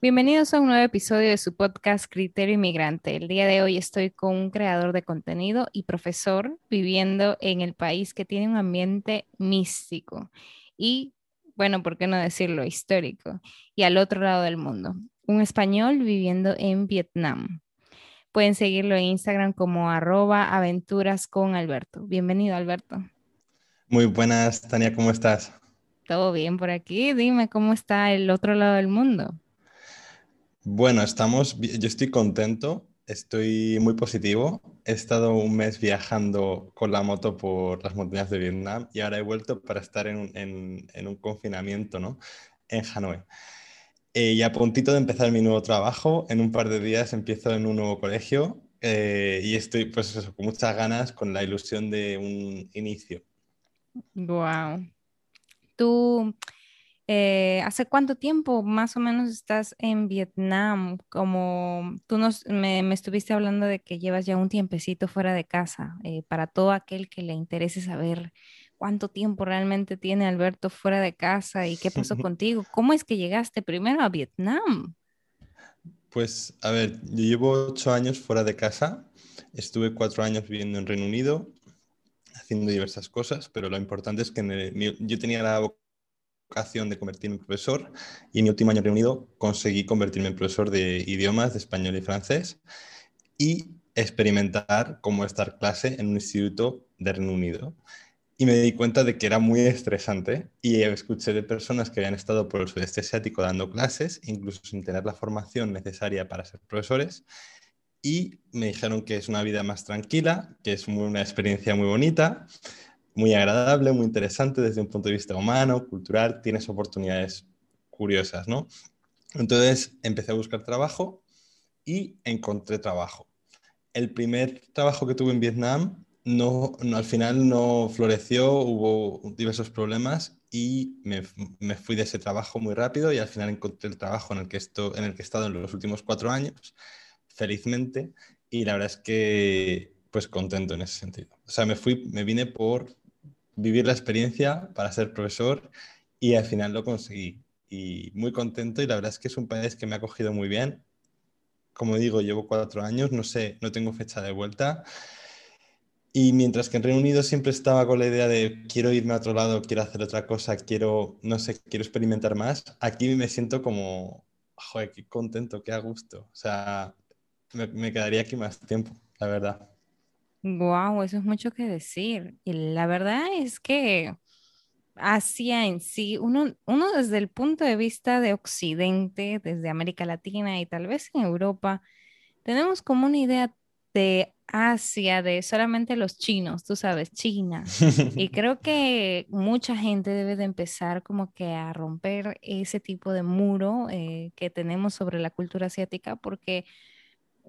Bienvenidos a un nuevo episodio de su podcast Criterio Inmigrante. El día de hoy estoy con un creador de contenido y profesor viviendo en el país que tiene un ambiente místico y, bueno, ¿por qué no decirlo histórico? Y al otro lado del mundo, un español viviendo en Vietnam. Pueden seguirlo en Instagram como arroba aventuras con Alberto. Bienvenido, Alberto. Muy buenas, Tania, ¿cómo estás? Todo bien por aquí. Dime cómo está el otro lado del mundo. Bueno, estamos, yo estoy contento, estoy muy positivo. He estado un mes viajando con la moto por las montañas de Vietnam y ahora he vuelto para estar en, un confinamiento, ¿no? En Hanoi. Eh, y a puntito de empezar mi nuevo trabajo, en un par de días empiezo en un nuevo colegio eh, y estoy, pues con muchas ganas, con la ilusión de un inicio. Wow. Tú eh, ¿hace cuánto tiempo más o menos estás en Vietnam? Como tú nos, me, estuviste hablando de que llevas ya un tiempecito fuera de casa. Eh, para todo aquel que le interese saber cuánto tiempo realmente tiene Alberto fuera de casa y qué pasó contigo. ¿Cómo es que llegaste primero a Vietnam? Pues, a ver, yo llevo ocho años fuera de casa. Estuve cuatro años viviendo en Reino Unido, haciendo diversas cosas, pero lo importante es que yo tenía la vocación de convertirme en profesor y en mi último año reunido conseguí convertirme en profesor de idiomas, de español y francés y experimentar cómo estar clase en un instituto de Reino Unido. Y me di cuenta de que era muy estresante y escuché de personas que habían estado por el sudeste asiático dando clases, incluso sin tener la formación necesaria para ser profesores, y me dijeron que es una vida más tranquila, que es una experiencia muy bonita, muy agradable, muy interesante desde un punto de vista humano, cultural, tienes oportunidades curiosas, ¿no? Entonces empecé a buscar trabajo y encontré trabajo. El primer trabajo que tuve en Vietnam no, al final no floreció, hubo diversos problemas y me, me, fui de ese trabajo muy rápido y al final encontré el trabajo en el, que esto, en el que he estado en los últimos cuatro años, felizmente, y la verdad es que pues contento en ese sentido. O sea, me fui, me vine por vivir la experiencia para ser profesor y al final lo conseguí. Y muy contento y la verdad es que es un país que me ha cogido muy bien. Como digo, llevo cuatro años, no sé, no tengo fecha de vuelta. Y mientras que en Reino Unido siempre estaba con la idea de quiero irme a otro lado, quiero hacer otra cosa, quiero, no sé, quiero experimentar más, aquí me siento como, joder, qué contento, qué a gusto. O sea, me, me quedaría aquí más tiempo, la verdad. Wow, eso es mucho que decir. Y la verdad es que Asia en sí, uno, uno desde el punto de vista de Occidente, desde América Latina y tal vez en Europa, tenemos como una idea de Asia, de solamente los chinos, tú sabes, China. Y creo que mucha gente debe de empezar como que a romper ese tipo de muro eh, que tenemos sobre la cultura asiática, porque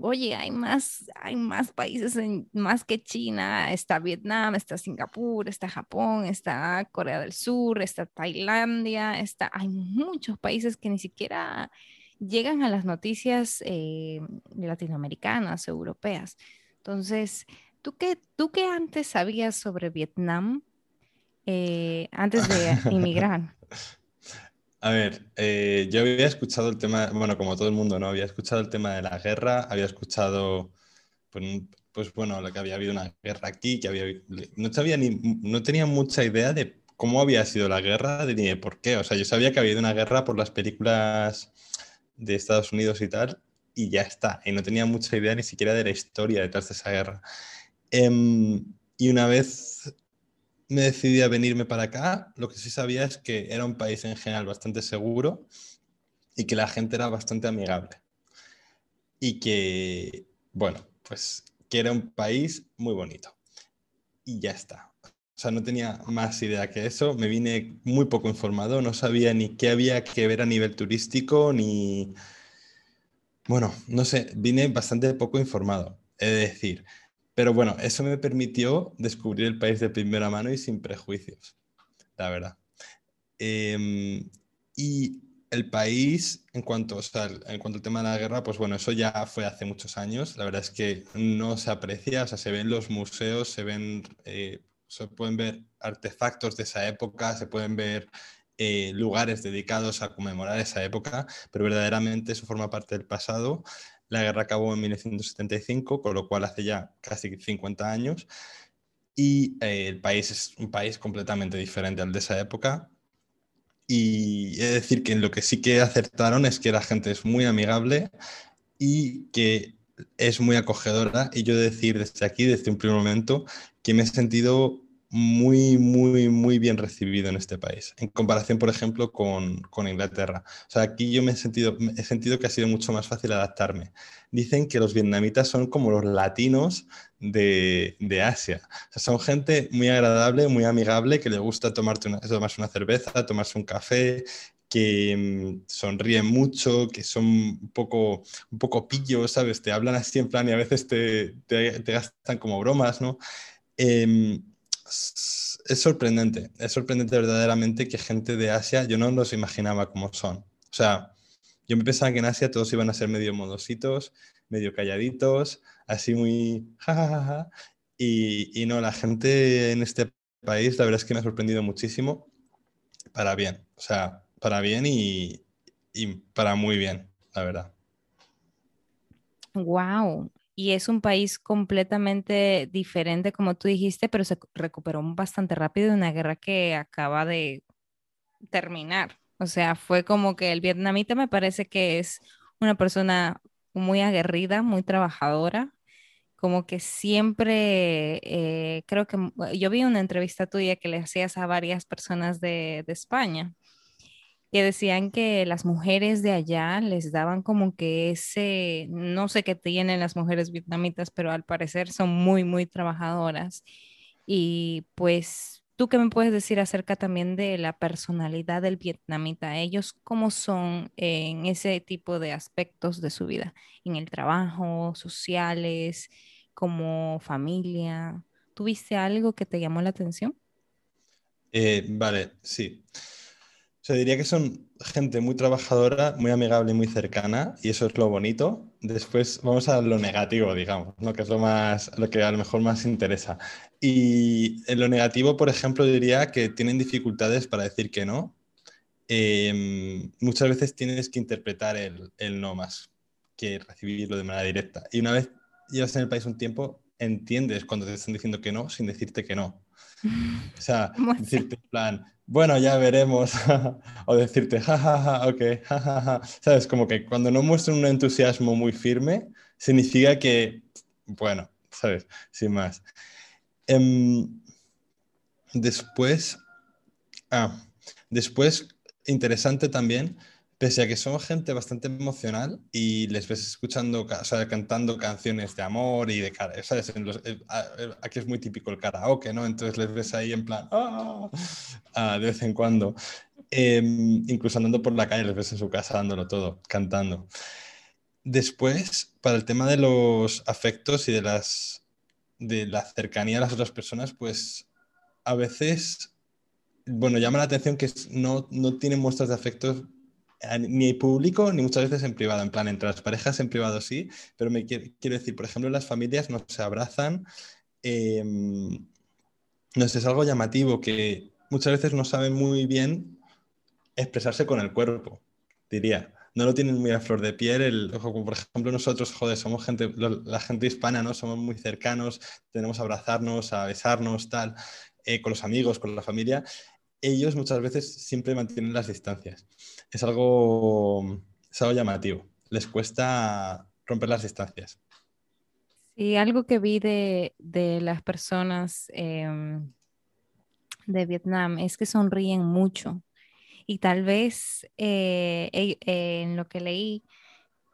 oye, hay más, hay más países más que China, está Vietnam, está Singapur, está Japón, está Corea del Sur, está Tailandia, está, hay muchos países que ni siquiera llegan a las noticias eh, latinoamericanas, europeas. Entonces, ¿tú qué, tú qué antes sabías sobre Vietnam eh, antes de inmigrar? A ver, eh, yo había escuchado el tema, bueno, como todo el mundo, ¿no? Había escuchado el tema de la guerra, había escuchado, pues, pues bueno, lo que había habido una guerra aquí, que había, no sabía ni, no tenía mucha idea de cómo había sido la guerra, ni de por qué. O sea, yo sabía que había habido una guerra por las películas de Estados Unidos y tal, y ya está. Y no tenía mucha idea ni siquiera de la historia detrás de esa guerra. Em, y una vez me decidí a venirme para acá, lo que sí sabía es que era un país en general bastante seguro y que la gente era bastante amigable. y que, bueno, pues que era un país muy bonito. Y ya está. O sea, no tenía más idea que eso. Me vine muy poco informado, no sabía ni qué había que ver a nivel turístico, ni... Bueno, no sé, vine bastante poco informado, es decir. Pero bueno, eso me permitió descubrir el país de primera mano y sin prejuicios, la verdad. Em, y el país, en cuanto, o sea, en cuanto al tema de la guerra, pues bueno, eso ya fue hace muchos años. La verdad es que no se aprecia, o sea, se ven los museos, se ven, eh, se pueden ver artefactos de esa época, se pueden ver eh, lugares dedicados a conmemorar esa época, pero verdaderamente eso forma parte del pasado. La guerra acabó en 1975, con lo cual hace ya casi 50 años. Y eh, el país es un país completamente diferente al de esa época y he de decir que lo que sí que acertaron es que la gente es muy amigable y que es muy acogedora. Y yo de decir desde aquí, desde un primer momento, que me he sentido muy, muy, muy bien recibido en este país, en comparación, por ejemplo, con, con, Inglaterra. O sea, aquí yo me he sentido, he sentido que ha sido mucho más fácil adaptarme. Dicen que los vietnamitas son como los latinos de, de Asia. O sea, son gente muy agradable, muy amigable, que le gusta tomarte una, tomarse una cerveza, tomarse un café, que mm, sonríen mucho, que son un poco, poco pillos, ¿sabes? Te hablan así en plan y a veces te, te, te gastan como bromas, ¿no? Eh, es sorprendente, es sorprendente verdaderamente que gente de Asia, yo no los imaginaba como son. O sea, yo me pensaba que en Asia todos iban a ser medio modositos, medio calladitos, así muy jajaja. Y, y no, la gente en este país, la verdad es que me ha sorprendido muchísimo para bien. O sea, para bien y, y para muy bien, la verdad. Wow, y es un país completamente diferente, como tú dijiste, pero se recuperó bastante rápido de una guerra que acaba de terminar. O sea, fue como que el vietnamita me parece que es una persona muy aguerrida, muy trabajadora, como que siempre, eh, creo que yo vi una entrevista tuya que le hacías a varias personas de, de España que decían que las mujeres de allá les daban como que ese, no sé qué tienen las mujeres vietnamitas, pero al parecer son muy, muy trabajadoras. Y pues, ¿tú qué me puedes decir acerca también de la personalidad del vietnamita? Ellos cómo son en ese tipo de aspectos de su vida, en el trabajo, sociales, como familia. ¿Tuviste algo que te llamó la atención? Eh, vale, sí. Se diría que son gente muy trabajadora, muy amigable y muy cercana, y eso es lo bonito. Después vamos a lo negativo, digamos, ¿no? que es lo, más, lo que a lo mejor más interesa. Y en lo negativo, por ejemplo, diría que tienen dificultades para decir que no. Em, muchas veces tienes que interpretar el, el no más que recibirlo de manera directa. Y una vez llevas en el país un tiempo, entiendes cuando te están diciendo que no sin decirte que no. O sea, decirte en plan, bueno, ya veremos, o decirte, jajaja, ja, ja, ok, jajaja. Ja, ¿Sabes? Como que cuando no muestran un entusiasmo muy firme, significa que, bueno, ¿sabes? Sin más. Um, después, ah, después, interesante también, pese a que son gente bastante emocional y les ves escuchando, o sea, cantando canciones de amor y de cara, ¿sabes? Eh, aquí es muy típico el karaoke, ¿no? Entonces les ves ahí en plan, ¡ah! ah de vez en cuando. Em, incluso andando por la calle, les ves en su casa dándolo todo, cantando. Después, para el tema de los afectos y de, las, de la cercanía a las otras personas, pues a veces, bueno, llama la atención que no, no tienen muestras de afectos ni público ni muchas veces en privado. En plan, entre las parejas en privado sí, pero me quiero, decir, por ejemplo, las familias no se abrazan. Em, no es algo llamativo que muchas veces no saben muy bien expresarse con el cuerpo, diría. No lo tienen muy a flor de piel. El, por ejemplo, nosotros, joder, somos gente, la gente hispana, ¿no? Somos muy cercanos, tenemos a abrazarnos, a besarnos, tal, eh, con los amigos, con la familia ellos muchas veces siempre mantienen las distancias. Es algo, es algo llamativo. Les cuesta romper las distancias. Sí, algo que vi de, las personas em, de Vietnam es que sonríen mucho. Y tal vez eh, en lo que leí,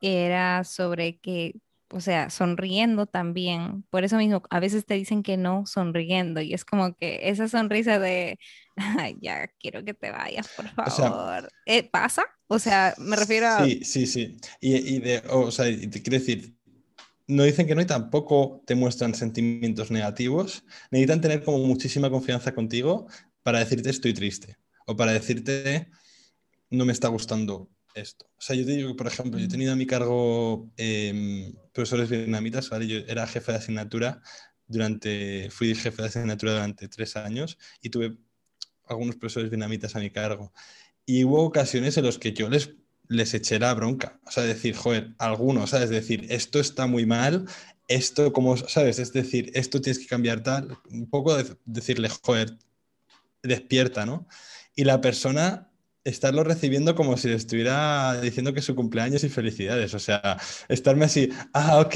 era sobre que, o sea, sonriendo también. Por eso mismo, a veces te dicen que no sonriendo y es como que esa sonrisa de, "Ay, ya quiero que te vayas, por O sea, favor. Eh, ¿Pasa? O sea, me refiero a... sí, sí, sí. Y, y de, o sea, y te quiero decir, no dicen que no y tampoco te muestran sentimientos negativos. Necesitan tener como muchísima confianza contigo para decirte estoy triste o para decirte no me está gustando esto. O sea, yo te digo que, por ejemplo, yo he Mm, tenido a mi cargo em, profesores vietnamitas, ¿vale? Yo era jefe de asignatura durante, fui jefe de asignatura durante tres años y tuve algunos profesores vietnamitas a mi cargo. Y hubo ocasiones en las que yo les, les eché la bronca. O sea, decir, joder, algunos, ¿sabes? Decir, esto está muy mal, esto, como, ¿sabes? Es decir, esto tienes que cambiar tal. Un poco de, decirle, joder, despierta, ¿no? Y la persona estarlo recibiendo como si le estuviera diciendo que su cumpleaños y felicidades. O sea, estarme así, ah, ok,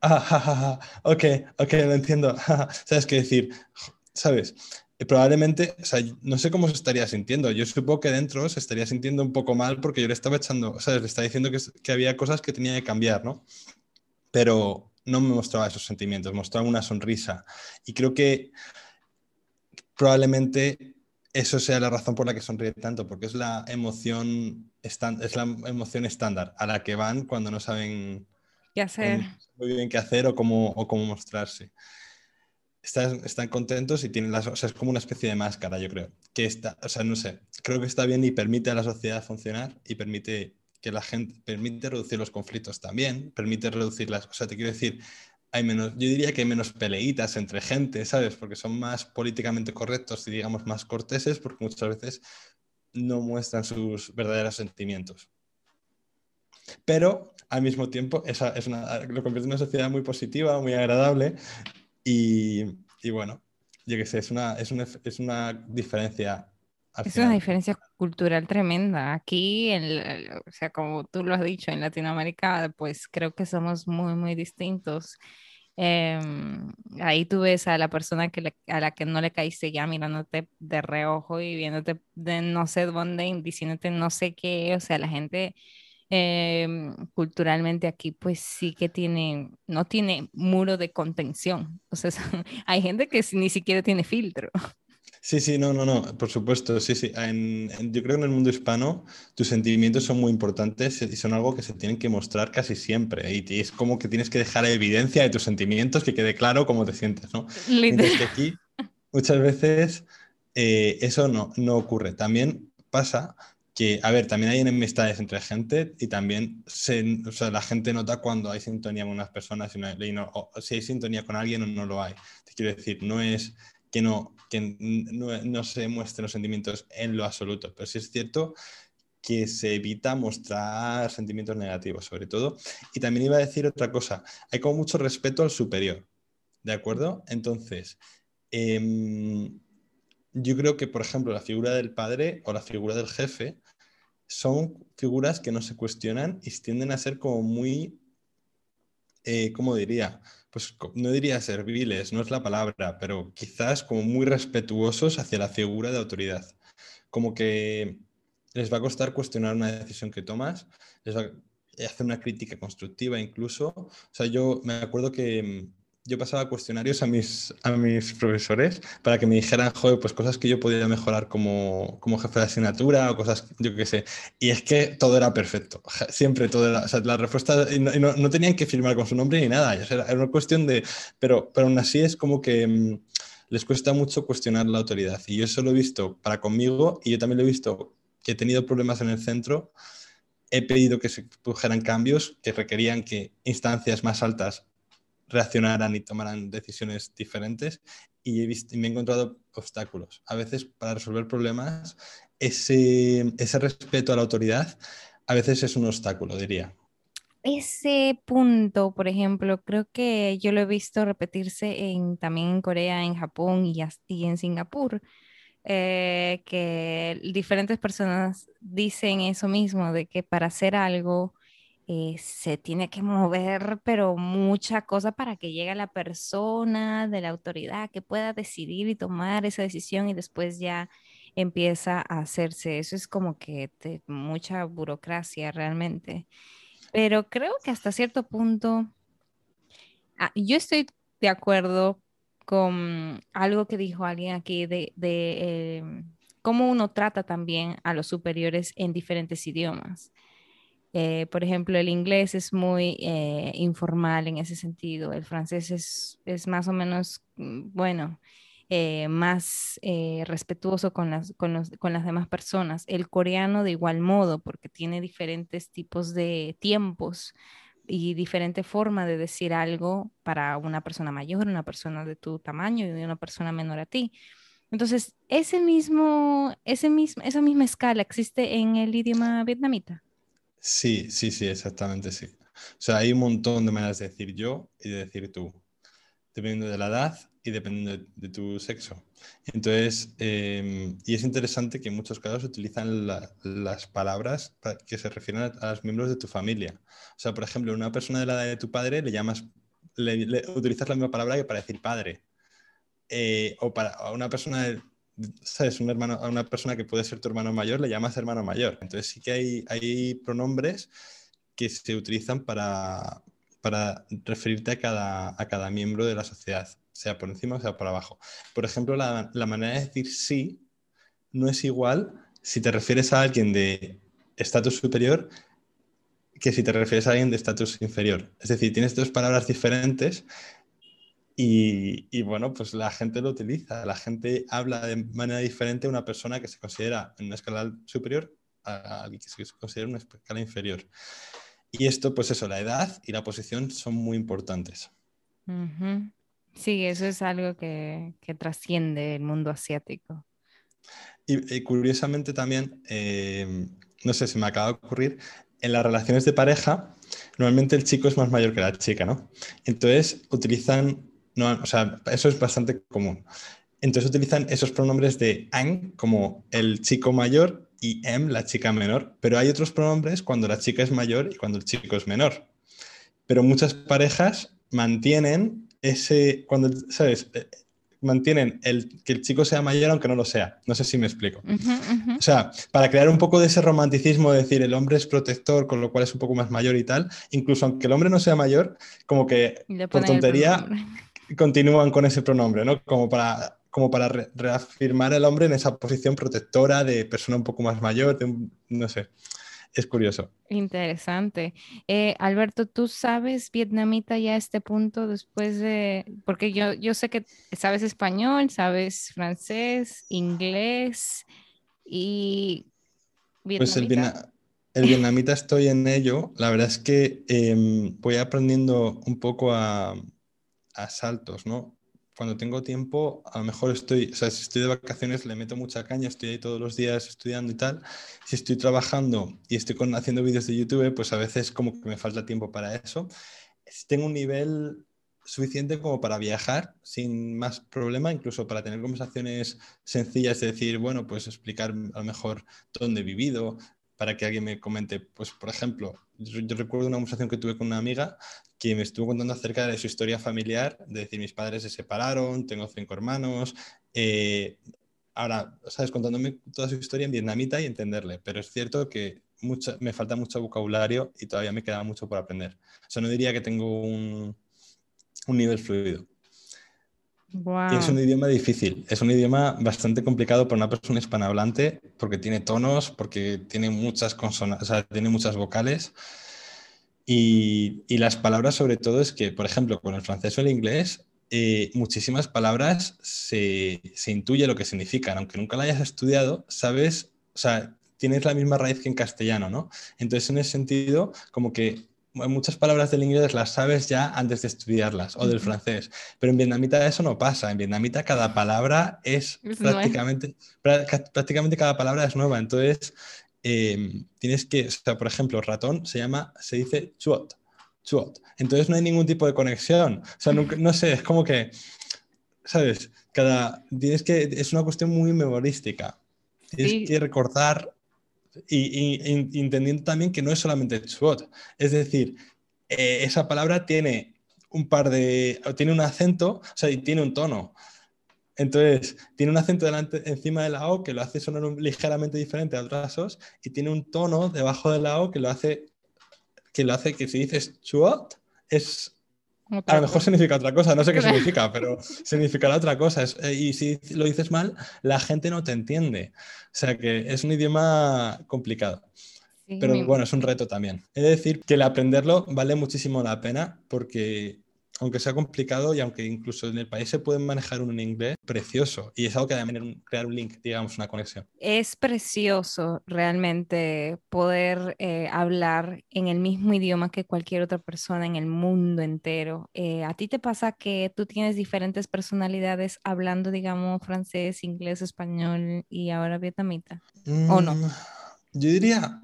ah, ja, ja, ok, ok, lo entiendo. ja, ja". ¿Sabes qué decir? ¿Sabes? Eh, Probablemente, o sea, no sé cómo se estaría sintiendo. Yo supongo que dentro se estaría sintiendo un poco mal porque yo le estaba echando, ¿sabes? Le estaba diciendo que, que había cosas que tenía que cambiar, ¿no? Pero no me mostraba esos sentimientos, mostraba una sonrisa. Y creo que probablemente eso sea la razón por la que sonríe tanto, porque es la emoción, es la emoción estándar a la que van cuando no saben ¿Qué hacer? muy bien qué hacer o cómo, o cómo mostrarse. Están, están contentos y tienen las, o sea, es como una especie de máscara, yo creo. Que está, o sea, no sé, creo que está bien y permite a la sociedad funcionar y permite que la gente, permite reducir los conflictos también, permite reducir las, o sea, te quiero decir, hay menos, yo diría que hay menos peleitas entre gente, ¿sabes? Porque son más políticamente correctos y digamos más corteses porque muchas veces no muestran sus verdaderos sentimientos. Pero al mismo tiempo es una, lo convierte en una sociedad muy positiva, muy agradable y, y bueno, yo qué sé, es una, es una, es una diferencia Es una diferencia cultural tremenda. Aquí, en, la- o sea, como tú lo has dicho, en Latinoamérica, pues creo que somos muy, muy distintos. Em, ahí tú ves a la persona que le- a la que no le caíste ya mirándote de reojo y viéndote de no sé dónde, y diciéndote no sé qué. O sea, la gente em, culturalmente aquí, pues sí que tiene, no tiene muro de contención. O sea, hay gente que ni siquiera tiene filtro. Sí, sí, no, no, no, por supuesto, sí, sí. En- en- yo creo que en el mundo hispano tus sentimientos son muy importantes y son algo que se tienen que mostrar casi siempre. Y t- es como que tienes que dejar evidencia de tus sentimientos, que quede claro cómo te sientes, ¿no? Mientras que aquí muchas veces eh, eso no, no ocurre. También pasa que, a ver, también hay enemistades entre gente y también se, o sea, la gente nota cuando hay sintonía con unas personas y, no- y no- o si hay sintonía con alguien o no lo hay. Te quiero decir, no es que no, que no, se muestren los sentimientos en lo absoluto, pero sí es cierto que se evita mostrar sentimientos negativos, sobre todo. Y también iba a decir otra cosa, hay como mucho respeto al superior, ¿de acuerdo? Entonces, em, yo creo que, por ejemplo, la figura del padre o la figura del jefe son figuras que no se cuestionan y tienden a ser como muy, eh, ¿cómo diría? Pues no diría serviles, no es la palabra, pero quizás como muy respetuosos hacia la figura de autoridad. Como que les va a costar cuestionar una decisión que tomas, les va a hacer una crítica constructiva incluso. O sea, yo me acuerdo que mm, yo pasaba cuestionarios a mis, a mis profesores para que me dijeran, joder, pues cosas que yo podía mejorar como, como jefe de asignatura o cosas, yo qué sé. Y es que todo era perfecto, siempre todo era, o la respuesta, no, no- tenían que firmar con su nombre ni nada, o era una cuestión de, pero, pero aún así es como que mm, les cuesta mucho cuestionar la autoridad. Y yo eso lo he visto para conmigo y yo también lo he visto que he tenido problemas en el centro, he pedido que se produjeran cambios que requerían que instancias más altas reaccionaran y tomaran decisiones diferentes y, he visto, y me he encontrado obstáculos. A veces para resolver problemas, ese, ese respeto a la autoridad a veces es un obstáculo, diría. Ese punto, por ejemplo, creo que yo lo he visto repetirse en, también en Corea, en Japón y, y en Singapur, eh, que diferentes personas dicen eso mismo, de que para hacer algo eh, se tiene que mover, pero mucha cosa para que llegue la persona de la autoridad que pueda decidir y tomar esa decisión y después ya empieza a hacerse. Eso es como que mucha burocracia realmente. pero creo que hasta cierto punto, ah, yo estoy de acuerdo con algo que dijo alguien aquí de, em, cómo uno trata también a los superiores en diferentes idiomas. Eh, por ejemplo, el inglés es muy eh, informal en ese sentido, el francés es, más o menos, mm, bueno, eh, más respetuoso con las, con, las demás personas. El coreano de igual modo, porque tiene diferentes tipos de tiempos y diferente forma de decir algo para una persona mayor, una persona de tu tamaño y una persona menor a ti. Entonces, ese mismo, ese mismo, esa misma escala existe en el idioma vietnamita. Sí, sí, sí, exactamente, sí. O sea, hay un montón de maneras de decir yo y de decir tú, dependiendo de la edad y dependiendo de, tu sexo. Entonces, em, y es interesante que en muchos casos utilizan las palabras que se refieren a, los miembros de tu familia. O sea, por ejemplo, una persona de la edad de tu padre le llamas, le, utilizas la misma palabra que para decir padre. Eh, o para una persona de, ¿sabes? Un hermano, a una persona que puede ser tu hermano mayor le llamas hermano mayor. Entonces sí que hay, hay pronombres que se utilizan para, para referirte a cada, a cada miembro de la sociedad, sea por encima o sea por abajo. Por ejemplo, la, la manera de decir sí no es igual si te refieres a alguien de estatus superior que si te refieres a alguien de estatus inferior. Es decir, tienes dos palabras diferentes y, bueno, pues la gente lo utiliza, la gente habla de manera diferente a una persona que se considera en una escala superior a alguien que se considera en una escala inferior. Y esto, pues eso, la edad y la posición son muy importantes. Sí, eso es algo que, que trasciende el mundo asiático. Y, curiosamente también, eh, no sé, si me acaba de ocurrir, en las relaciones de pareja, normalmente el chico es más mayor que la chica, ¿no? Entonces utilizan no, o sea, eso es bastante común. Entonces utilizan esos pronombres de ang como el chico mayor y em la chica menor, pero hay otros pronombres cuando la chica es mayor y cuando el chico es menor. Pero muchas parejas mantienen ese, cuando, ¿sabes? Eh, mantienen el, que el chico sea mayor aunque no lo sea. No sé si me explico. O sea, para crear un poco de ese romanticismo de decir el hombre es protector, con lo cual es un poco más mayor y tal, incluso aunque el hombre no sea mayor, como que por tontería continúan con ese pronombre, ¿no? Como para, como para reafirmar al hombre en esa posición protectora de persona un poco más mayor, no sé. Es curioso. Interesante. Eh, Alberto, ¿tú sabes vietnamita ya a este punto después de, porque yo, yo sé que sabes español, sabes francés, inglés y vietnamita. Pues el, el vietnamita estoy en ello. La verdad es que em, voy aprendiendo un poco a, saltos, ¿no? Cuando tengo tiempo, a lo mejor estoy, o sea, si estoy de vacaciones le meto mucha caña, estoy ahí todos los días estudiando y tal. Si estoy trabajando y estoy haciendo vídeos de YouTube, pues a veces como que me falta tiempo para eso. Tengo un nivel suficiente como para viajar sin más problema, incluso para tener conversaciones sencillas, de decir, bueno, pues explicar a lo mejor dónde he vivido, para que alguien me comente. Pues, por ejemplo, yo, recuerdo una conversación que tuve con una amiga que me estuvo contando acerca de su historia familiar, de decir, mis padres se separaron, tengo cinco hermanos. Eh, ahora, ¿sabes? Contándome toda su historia en vietnamita y entenderle, pero es cierto que me falta mucho vocabulario y todavía me queda mucho por aprender. O sea, no diría que tengo un, un nivel fluido. Y es un idioma difícil, es un idioma bastante complicado para una persona hispanohablante porque tiene tonos, porque tiene muchas consonantes, o sea, tiene muchas vocales. Y, y, las palabras sobre todo es que, por ejemplo, con el francés o el inglés, eh, muchísimas palabras se, se, intuye lo que significan, aunque nunca la hayas estudiado, sabes, o sea, tienes la misma raíz que en castellano, ¿no? Entonces, en ese sentido, como que muchas palabras del inglés las sabes ya antes de estudiarlas o del francés, pero en vietnamita eso no pasa. En vietnamita cada palabra es, prácticamente, prácticamente cada palabra es nueva. Entonces em, tienes que, o sea, por ejemplo, ratón se llama, se dice chuot, chuot. Entonces no hay ningún tipo de conexión. O sea, no, sé, es como que, ¿sabes? Cada, tienes que, es una cuestión muy memorística. Tienes que recordar y, entendiendo también que no es solamente SWOT. Es decir, eh, esa palabra tiene un par de. tiene un acento, o sea, y tiene un tono. Entonces, tiene un acento delante, encima de la O que lo hace sonar ligeramente diferente a otras O's y tiene un tono debajo de la O que lo hace que lo hace que si dices chuot, es a lo mejor significa otra cosa, no sé qué significa, pero significará otra cosa. Eh, y si lo dices mal, la gente no te entiende. O sea que es un idioma complicado. pero bueno, es un reto también. He de decir que el aprenderlo vale muchísimo la pena porque aunque sea complicado y aunque incluso en el país se pueden manejar un inglés precioso y es algo que también crear un link, digamos, una conexión. Es precioso realmente poder eh, hablar en el mismo idioma que cualquier otra persona en el mundo entero. Eh, ¿A ti te pasa que tú tienes diferentes personalidades hablando, digamos, francés, inglés, español y ahora vietnamita? ¿O no? Mm, yo diría,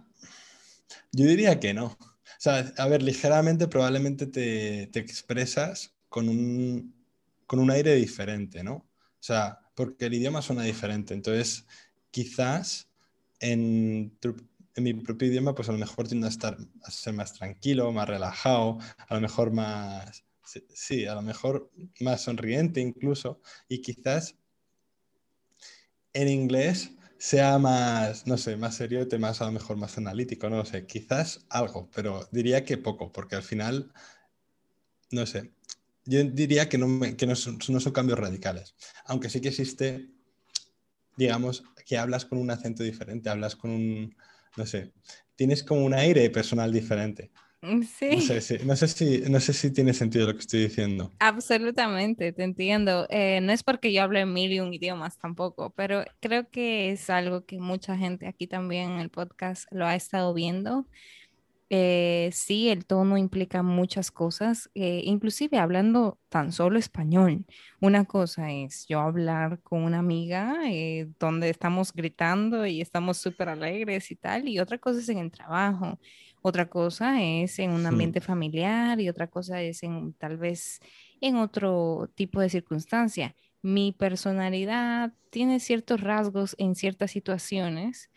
yo diría que no. Sea, a ver, ligeramente probablemente te, te expresas con un, con un aire diferente, ¿no? O sea, porque el idioma suena diferente. Entonces, quizás en, en, mi propio idioma, pues a lo mejor tiendo a, estar, a ser más tranquilo, más relajado, a lo mejor más, sí, a lo mejor más sonriente incluso. Y quizás en inglés sea más, no sé, más serio, más a lo mejor más analítico, no lo sé, quizás algo, pero diría que poco, porque al final, no sé, yo diría que no, que no, son, no son cambios radicales, aunque sí que existe, digamos, que hablas con un acento diferente, hablas con un, no sé, tienes como un aire personal diferente. Mm, sí. No sé, si, no, sé si, tiene sentido lo que estoy diciendo. Absolutamente, te entiendo. Eh, no es porque yo hable mil y un idiomas tampoco, pero creo que es algo que mucha gente aquí también en el podcast lo ha estado viendo. Eh, sí, el tono implica muchas cosas, eh, inclusive hablando tan solo español. Una cosa es yo hablar con una amiga donde estamos gritando y estamos súper alegres y tal, y otra cosa es en el trabajo. Otra cosa es en un ambiente familiar y otra cosa es en tal vez en otro tipo de circunstancia. Mi personalidad tiene ciertos rasgos en ciertas situaciones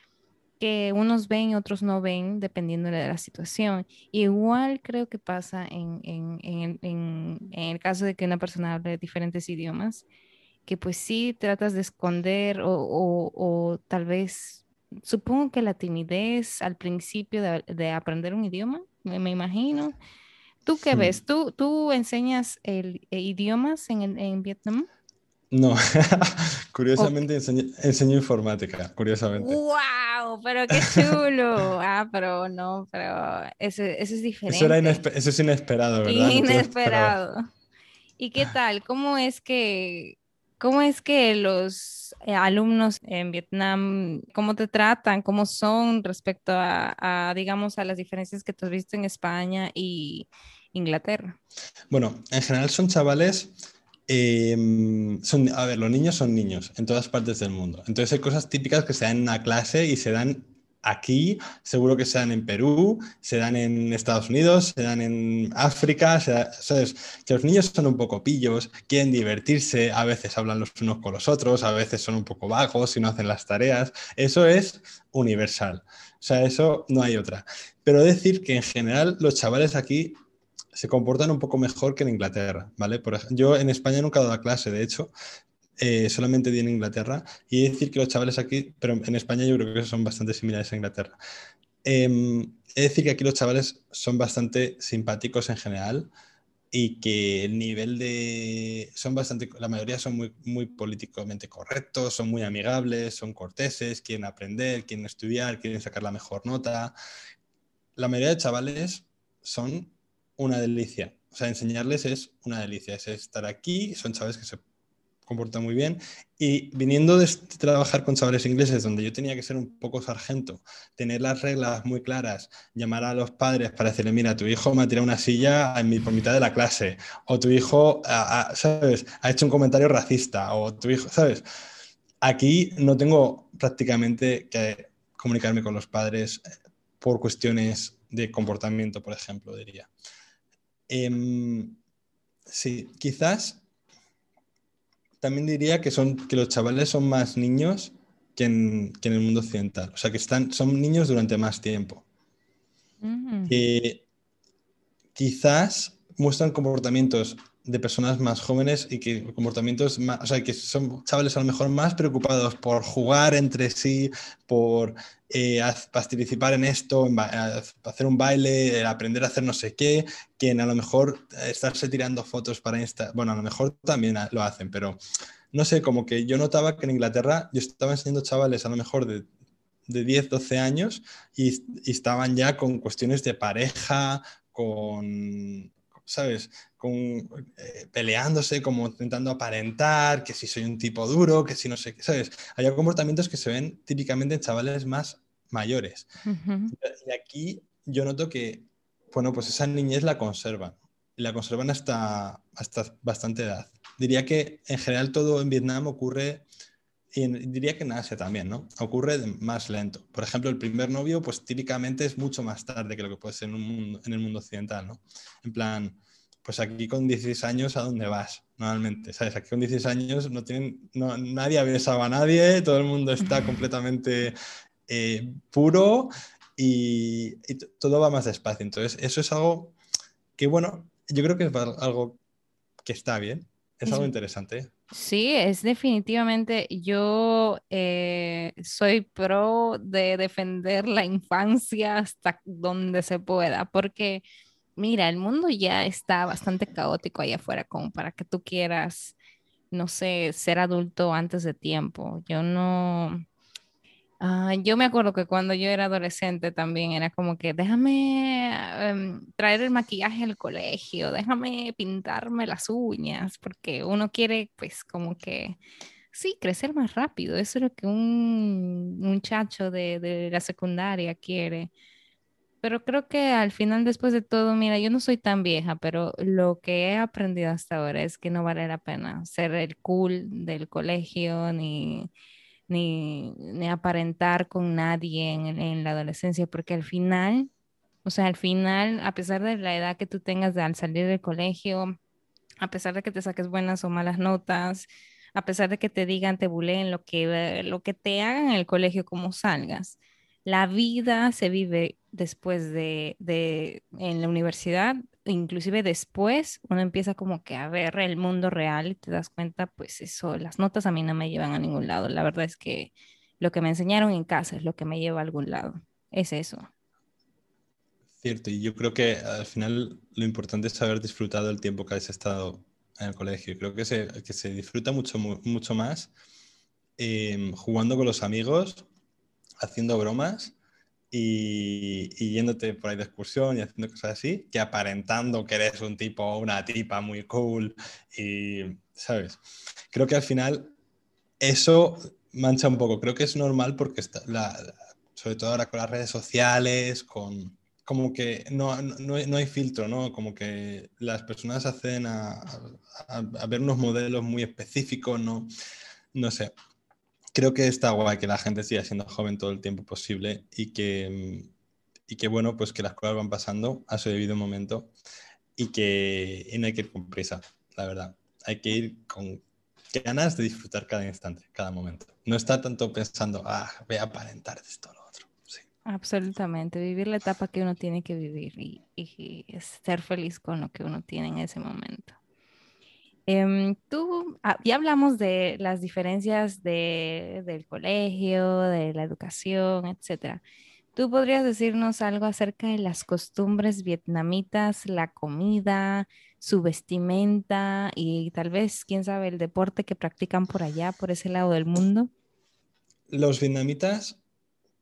que unos ven y otros no ven dependiendo de la situación. Igual creo que pasa en, el caso de que una persona hable diferentes idiomas, que pues sí tratas de esconder o tal vez supongo que la timidez al principio de, aprender un idioma, me, imagino. ¿Tú qué ves? ¿Tú, ¿Tú enseñas el, eh, idiomas en, en Vietnam? No, curiosamente enseño, informática, curiosamente. ¡Wow! Pero qué chulo. ah, pero no, pero eso, eso es diferente. Eso, era eso es inesperado, ¿verdad? Inesperado. ¿Y qué tal? ¿Cómo es que ¿Cómo es que los eh, alumnos en Vietnam, cómo te tratan, cómo son respecto a, digamos, a las diferencias que tú has visto en España y Inglaterra? Bueno, en general son chavales, em, son, a ver, los niños son niños en todas partes del mundo. Entonces hay cosas típicas que se dan en una clase y se dan aquí, seguro que se dan en Perú, se dan en Estados Unidos, se dan en África, ¿sabes? Que los niños son un poco pillos, quieren divertirse, a veces hablan los unos con los otros, a veces son un poco vagos y no hacen las tareas. Eso es universal. O sea, eso no hay otra. Pero decir que en general los chavales aquí se comportan un poco mejor que en Inglaterra, ¿vale? Yo en España nunca he dado clase, de hecho, eh, solamente di en Inglaterra. Y decir que los chavales aquí, pero en España yo creo que son bastante similares a Inglaterra. Eh, es decir que aquí los chavales son bastante simpáticos en general y que el nivel de... son bastante... La mayoría son muy, muy políticamente correctos, son muy amigables, son corteses, quieren aprender, quieren estudiar, quieren sacar la mejor nota. La mayoría de chavales son una delicia. O sea, enseñarles es una delicia. Es estar aquí, son chavales que se comporta muy bien. Y viniendo de trabajar con chavales ingleses, donde yo tenía que ser un poco sargento, tener las reglas muy claras, llamar a los padres para decirle, mira, tu hijo me ha tirado una silla en mi, por mitad de la clase, o tu hijo, ¿sabes?, ha hecho un comentario racista, o tu hijo, ¿sabes? Aquí no tengo prácticamente que comunicarme con los padres eh, por cuestiones de comportamiento, por ejemplo, diría. Em, sí, quizás también diría que, son, que los chavales son más niños que en, el mundo occidental. O sea, que están, son niños durante más tiempo. Mm. quizás muestran comportamientos de personas más jóvenes y que comportamientos más, o sea, que son chavales a lo mejor más preocupados por jugar entre sí, por eh, participar en esto, hacer un baile, aprender a hacer no sé qué, que a lo mejor estarse tirando fotos para Insta, bueno, a lo mejor también lo hacen, pero no sé, como que yo notaba que en Inglaterra yo estaba enseñando chavales a lo mejor de, de 10, 12 años y, y estaban ya con cuestiones de pareja, con ¿sabes? Con, eh, peleándose, como intentando aparentar, que si soy un tipo duro, que si no sé qué, ¿sabes? Hay comportamientos que se ven típicamente en chavales más mayores. Y aquí yo noto que, bueno, pues esa niñez la conservan. Y la conservan hasta, hasta bastante edad. Diría que en general todo en Vietnam ocurre y diría que en Asia también, ¿no? Ocurre más lento. Por ejemplo, el primer novio, pues típicamente es mucho más tarde que lo que puede ser en, un en el mundo occidental, ¿no? En plan, pues aquí con 16 años, ¿a dónde vas? Normalmente, ¿sabes? Aquí con 16 años no tienen, no, nadie ha besado a nadie, todo el mundo está completamente eh, puro y, y, todo va más despacio. Entonces, eso es algo que, bueno, yo creo que es algo que está bien, es algo interesante. Sí, es definitivamente, yo eh, soy pro de defender la infancia hasta donde se pueda, porque mira, el mundo ya está bastante caótico allá afuera como para que tú quieras, no sé, ser adulto antes de tiempo. Yo no, Ah, yo me acuerdo que cuando yo era adolescente también era como que déjame em, traer el maquillaje al colegio, déjame pintarme las uñas, porque uno quiere pues como que, sí, crecer más rápido. Eso es lo que un muchacho de, de la secundaria quiere. Pero creo que al final, después de todo, mira, yo no soy tan vieja, pero lo que he aprendido hasta ahora es que no vale la pena ser el cool del colegio ni ni, aparentar con nadie en, la adolescencia, porque al final, o sea, al final, a pesar de la edad que tú tengas al salir del colegio, a pesar de que te saques buenas o malas notas, a pesar de que te digan, te buleen, lo que, lo que te hagan en el colegio, como salgas, la vida se vive después de, en la universidad inclusive después uno empieza como que a ver el mundo real y te das cuenta, pues eso, las notas a mí no me llevan a ningún lado. La verdad es que lo que me enseñaron en casa es lo que me lleva a algún lado. Es eso. Cierto, y yo creo que al final lo importante es haber disfrutado el tiempo que has estado en el colegio. Creo que se, que se disfruta mucho, mucho más em, jugando con los amigos, haciendo bromas y, yéndote por ahí de excursión y haciendo cosas así, que aparentando que eres un tipo o una tipa muy cool y, ¿sabes? Creo que al final eso mancha un poco. Creo que es normal porque está la, sobre todo ahora con las redes sociales, con como que no, no, no hay filtro, ¿no? Como que las personas hacen a, a, a ver unos modelos muy específicos, ¿no? No sé creo que está guay que la gente siga siendo joven todo el tiempo posible y que, y que bueno, pues que las cosas van pasando a su debido momento y que no hay que ir con prisa, la verdad. Hay que ir con ganas de disfrutar cada instante, cada momento. No está tanto pensando, ah, voy a aparentar esto o lo otro. Sí. Absolutamente, vivir la etapa que uno tiene que vivir y, y ser feliz con lo que uno tiene en ese momento. Em, tú, ah, ya hablamos de las diferencias de, del colegio, de la educación, etcétera. ¿Tú podrías decirnos algo acerca de las costumbres vietnamitas, la comida, su vestimenta y tal vez, quién sabe, el deporte que practican por allá, por ese lado del mundo? Los vietnamitas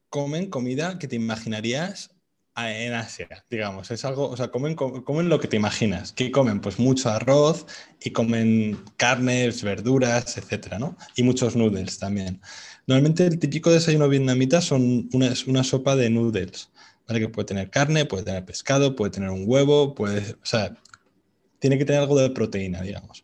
comen comida que te imaginarías en Asia, digamos. Es algo, o sea, comen, comen lo que te imaginas. ¿Qué comen? Pues mucho arroz y comen carnes, verduras, etcétera, ¿no? Y muchos noodles también. Normalmente el típico desayuno vietnamita son una, una sopa de noodles, ¿vale? Que puede tener carne, puede tener pescado, puede tener un huevo, puede, o sea, tiene que tener algo de proteína, digamos.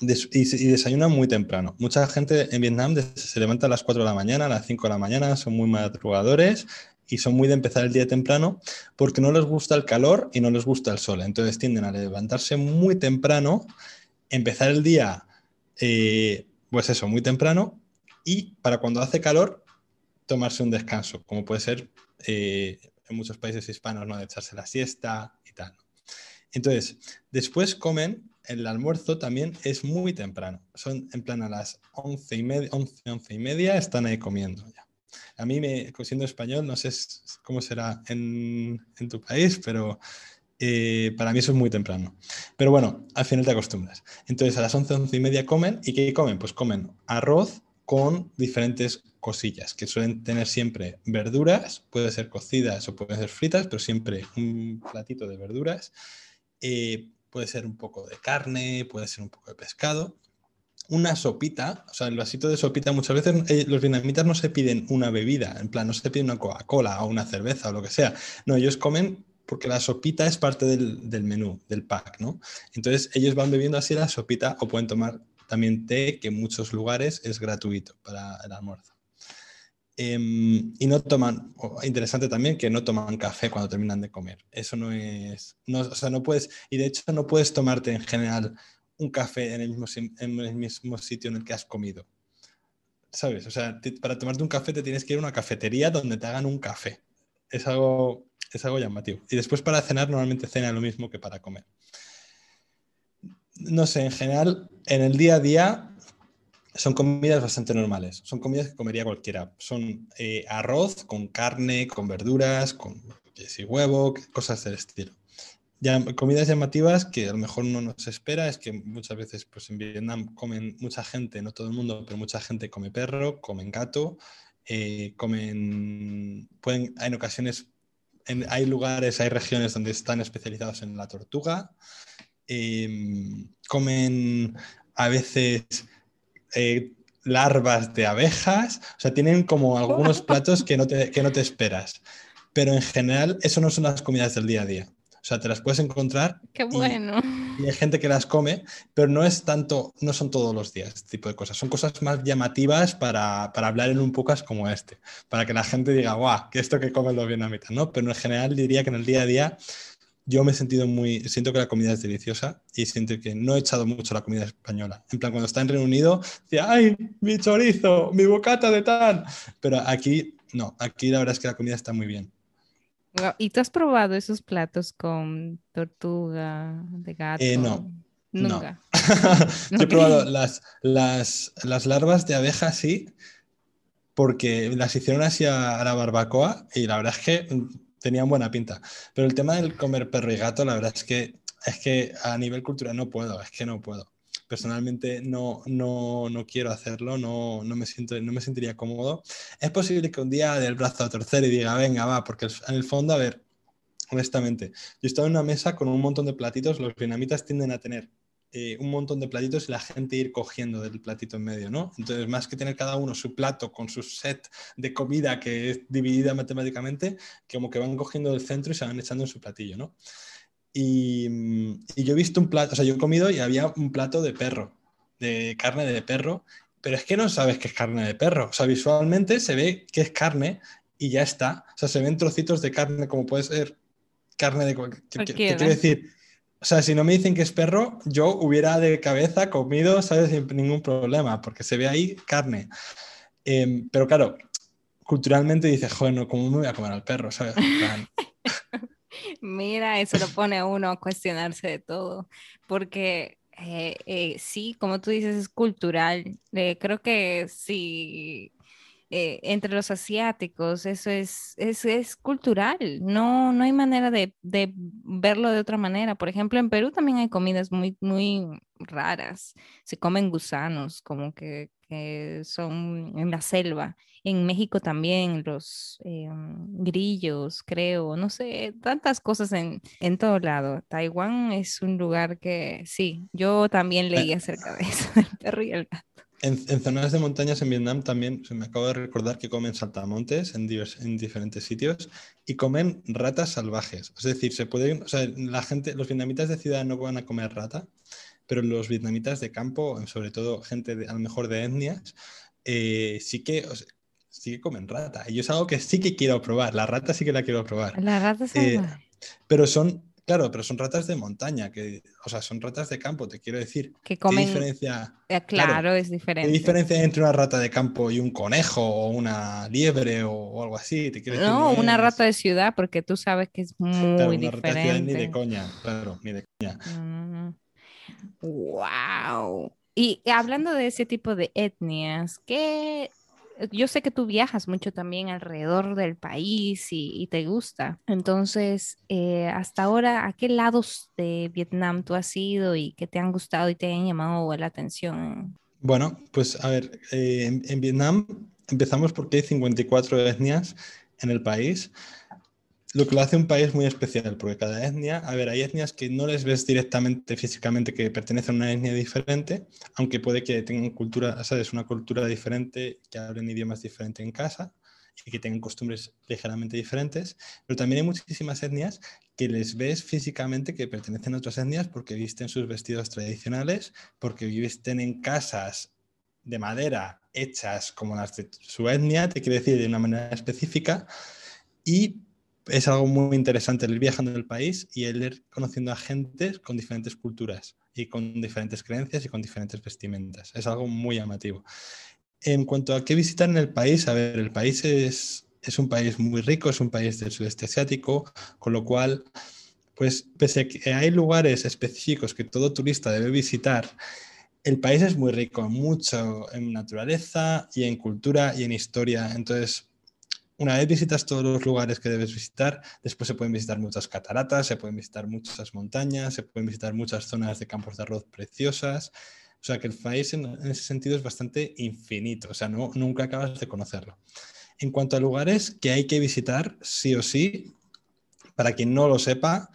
y, y desayunan muy temprano. Mucha gente en Vietnam se levanta a las 4 de la mañana, a las 5 de la mañana, son muy madrugadores y son muy de empezar el día temprano porque no les gusta el calor y no les gusta el sol. Entonces tienden a levantarse muy temprano, empezar el día, eh, pues eso, muy temprano y para cuando hace calor tomarse un descanso, como puede ser eh, en muchos países hispanos, ¿no? De echarse la siesta y tal. Entonces, después comen el almuerzo también es muy temprano. Son en plan a las once y media, once, once y media están ahí comiendo ya. A mí, me, español, no sé cómo será en, tu país, pero eh, para mí eso es muy temprano. Pero bueno, al final te acostumbras. Entonces a las 11, 11 y media comen. ¿Y qué comen? Pues comen arroz con diferentes cosillas, que suelen tener siempre verduras, puede ser cocidas o pueden ser fritas, pero siempre un platito de verduras. Eh, puede ser un poco de carne, puede ser un poco de pescado. Una sopita, o sea, el vasito de sopita muchas veces eh, los vietnamitas no se piden una bebida, en plan, no se piden una Coca-Cola o una cerveza o lo que sea. No, ellos comen porque la sopita es parte del, menú, del pack, ¿no? Entonces ellos van bebiendo así la sopita o pueden tomar también té, que en muchos lugares es gratuito para el almuerzo. Em, y no toman, interesante también que no toman café cuando terminan de comer. Eso no es, no, o sea, no puedes, y de hecho no puedes tomarte en general un café en el mismo, en el mismo sitio en el que has comido. ¿Sabes? O sea, para tomarte un café te tienes que ir a una cafetería donde te hagan un café. Es algo es algo llamativo. Y después para cenar normalmente cena lo mismo que para comer. No sé, en general, en el día a día son comidas bastante normales. Son comidas que comería cualquiera. Son eh, arroz con carne, con verduras, con y huevo, cosas del estilo. Comidas llamativas que a lo mejor no nos espera es que muchas veces pues en Vietnam comen mucha gente, no todo el mundo, pero mucha gente come perro, comen gato, eh, comen, pueden, en ocasiones hay lugares, hay regiones donde están especializados en la tortuga. Em, comen a veces eh, larvas de abejas. O sea, tienen como algunos platos que no, te, que no te esperas. Pero en general, eso no son las comidas del día a día. O sea, te las puedes encontrar. Qué bueno. Y, hay gente que las come, pero no es tanto, no son todos los días este tipo de cosas. Son cosas más llamativas para, para hablar en un podcast como este. Para que la gente diga, guau, que esto que comen los vietnamitas, ¿no? Pero en general diría que en el día a día yo me he sentido muy, siento que la comida es deliciosa y siento que no he echado mucho la comida española. En plan, cuando está en Reino Unido, decía, ay, mi chorizo, mi bocata de tal. Pero aquí, no, aquí la verdad es que la comida está muy bien. ¿Y tú has probado esos platos con tortuga de gato? Eh, no. Nunca. Yo he probado las, las, las, larvas de abeja, sí, porque las hicieron así a, la barbacoa y la verdad es que tenían buena pinta. Pero el tema del comer perro y gato, la verdad es que, es que a nivel cultural no puedo, es que no puedo personalmente no, no, no quiero hacerlo, no, no, me siento, no me sentiría cómodo. Es posible que un día dé el brazo a torcer y diga, venga, va, porque en el fondo, a ver, honestamente, yo he estado en una mesa con un montón de platitos, los vietnamitas tienden a tener eh, un montón de platitos y la gente ir cogiendo del platito en medio, ¿no? Entonces, más que tener cada uno su plato con su set de comida que es dividida matemáticamente, como que van cogiendo del centro y se van echando en su platillo, ¿no? Mm, y, yo he visto un plato, o sea, yo he comido y había un plato de perro, de carne de perro, pero es que no sabes que es carne de perro. O sea, visualmente se ve que es carne y ya está. O sea, se ven trocitos de carne como puede ser carne de... ¿Qué, ¿qué quiero decir? O sea, si no me dicen que es perro, yo hubiera de cabeza comido, ¿sabes? Sin ningún problema, porque se ve ahí carne. Em, pero claro, culturalmente dices, joder, no, ¿cómo me voy a comer al perro? ¿Sabes? Mira, eso lo pone a uno a cuestionarse de todo, porque eh, eh, sí, como tú dices, es cultural. Eh, creo que sí, entre los asiáticos eso es, es, es, cultural, no, no hay manera de, de, verlo de otra manera. Por ejemplo, en Perú también hay comidas muy, muy raras, se comen gusanos, como que, que son en la selva en México también los eh, grillos, creo, no sé, tantas cosas en, en todo lado. Taiwán es un lugar que sí, yo también leí eh, acerca de eso, del perro y el gato. En, zonas de montañas en Vietnam también se me acaba de recordar que comen saltamontes en, en diferentes sitios y comen ratas salvajes. Es decir, se pueden, o sea, la gente, los vietnamitas de ciudad no van a comer rata, pero los vietnamitas de campo, sobre todo gente de, a lo mejor de etnias, eh, sí que sí que comen rata. Y es algo que sí que quiero probar. La rata sí que la quiero probar. La rata eh, Pero son, claro, pero son ratas de montaña, que, o sea, son ratas de campo, te quiero decir. Que comen. ¿Qué diferencia? Eh, claro, es diferente. ¿Qué diferencia entre una rata de campo y un conejo o una liebre o, algo así? ¿Te quiero no, una rata de ciudad, porque tú sabes que es muy diferente. Rata de ciudad ni de coña, claro, ni de coña. ¡Wow! Y hablando de ese tipo de etnias, ¿qué yo sé que tú viajas mucho también alrededor del país y, te gusta. Entonces, eh, hasta ahora, ¿a qué lados de Vietnam tú has ido y que te han gustado y te han llamado la atención? Bueno, pues a ver, eh, en, en, Vietnam empezamos porque hay 54 etnias en el país lo que lo hace un país muy especial, porque cada etnia, a ver, hay etnias que no les ves directamente físicamente que pertenecen a una etnia diferente, aunque puede que tengan cultura, ¿sabes? Una cultura diferente, que hablen idiomas diferentes en casa y que tengan costumbres ligeramente diferentes, pero también hay muchísimas etnias que les ves físicamente que pertenecen a otras etnias porque visten sus vestidos tradicionales, porque visten en casas de madera hechas como las de su etnia, te quiere decir de una manera específica, y es algo muy interesante el ir viajando en el país y el ir conociendo a gente con diferentes culturas y con diferentes creencias y con diferentes vestimentas. Es algo muy llamativo. En cuanto a qué visitar en el país, a ver, el país es, es un país muy rico, es un país del sudeste asiático, con lo cual, pues pese a que hay lugares específicos que todo turista debe visitar, el país es muy rico, mucho en naturaleza y en cultura y en historia. Entonces, una vez visitas todos los lugares que debes visitar, después se pueden visitar muchas cataratas, se pueden visitar muchas montañas, se pueden visitar muchas zonas de campos de arroz preciosas. O sea que el país en, ese sentido es bastante infinito, o sea, no, nunca acabas de conocerlo. En cuanto a lugares que hay que visitar, sí o sí, para quien no lo sepa,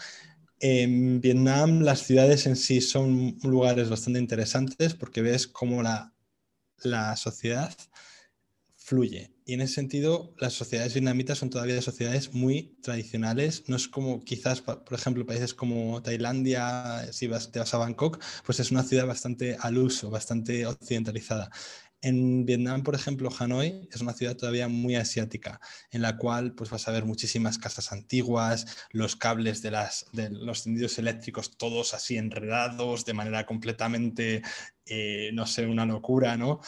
en Vietnam las ciudades en sí son lugares bastante interesantes porque ves cómo la, la sociedad fluye. Y en ese sentido, las sociedades vietnamitas son todavía sociedades muy tradicionales. No es como quizás, por ejemplo, países como Tailandia, si vas, te vas a Bangkok, pues es una ciudad bastante al uso, bastante occidentalizada. En Vietnam, por ejemplo, Hanoi es una ciudad todavía muy asiática, en la cual pues, vas a ver muchísimas casas antiguas, los cables de, las, de los tendidos eléctricos todos así enredados de manera completamente, eh, no sé, una locura, ¿no?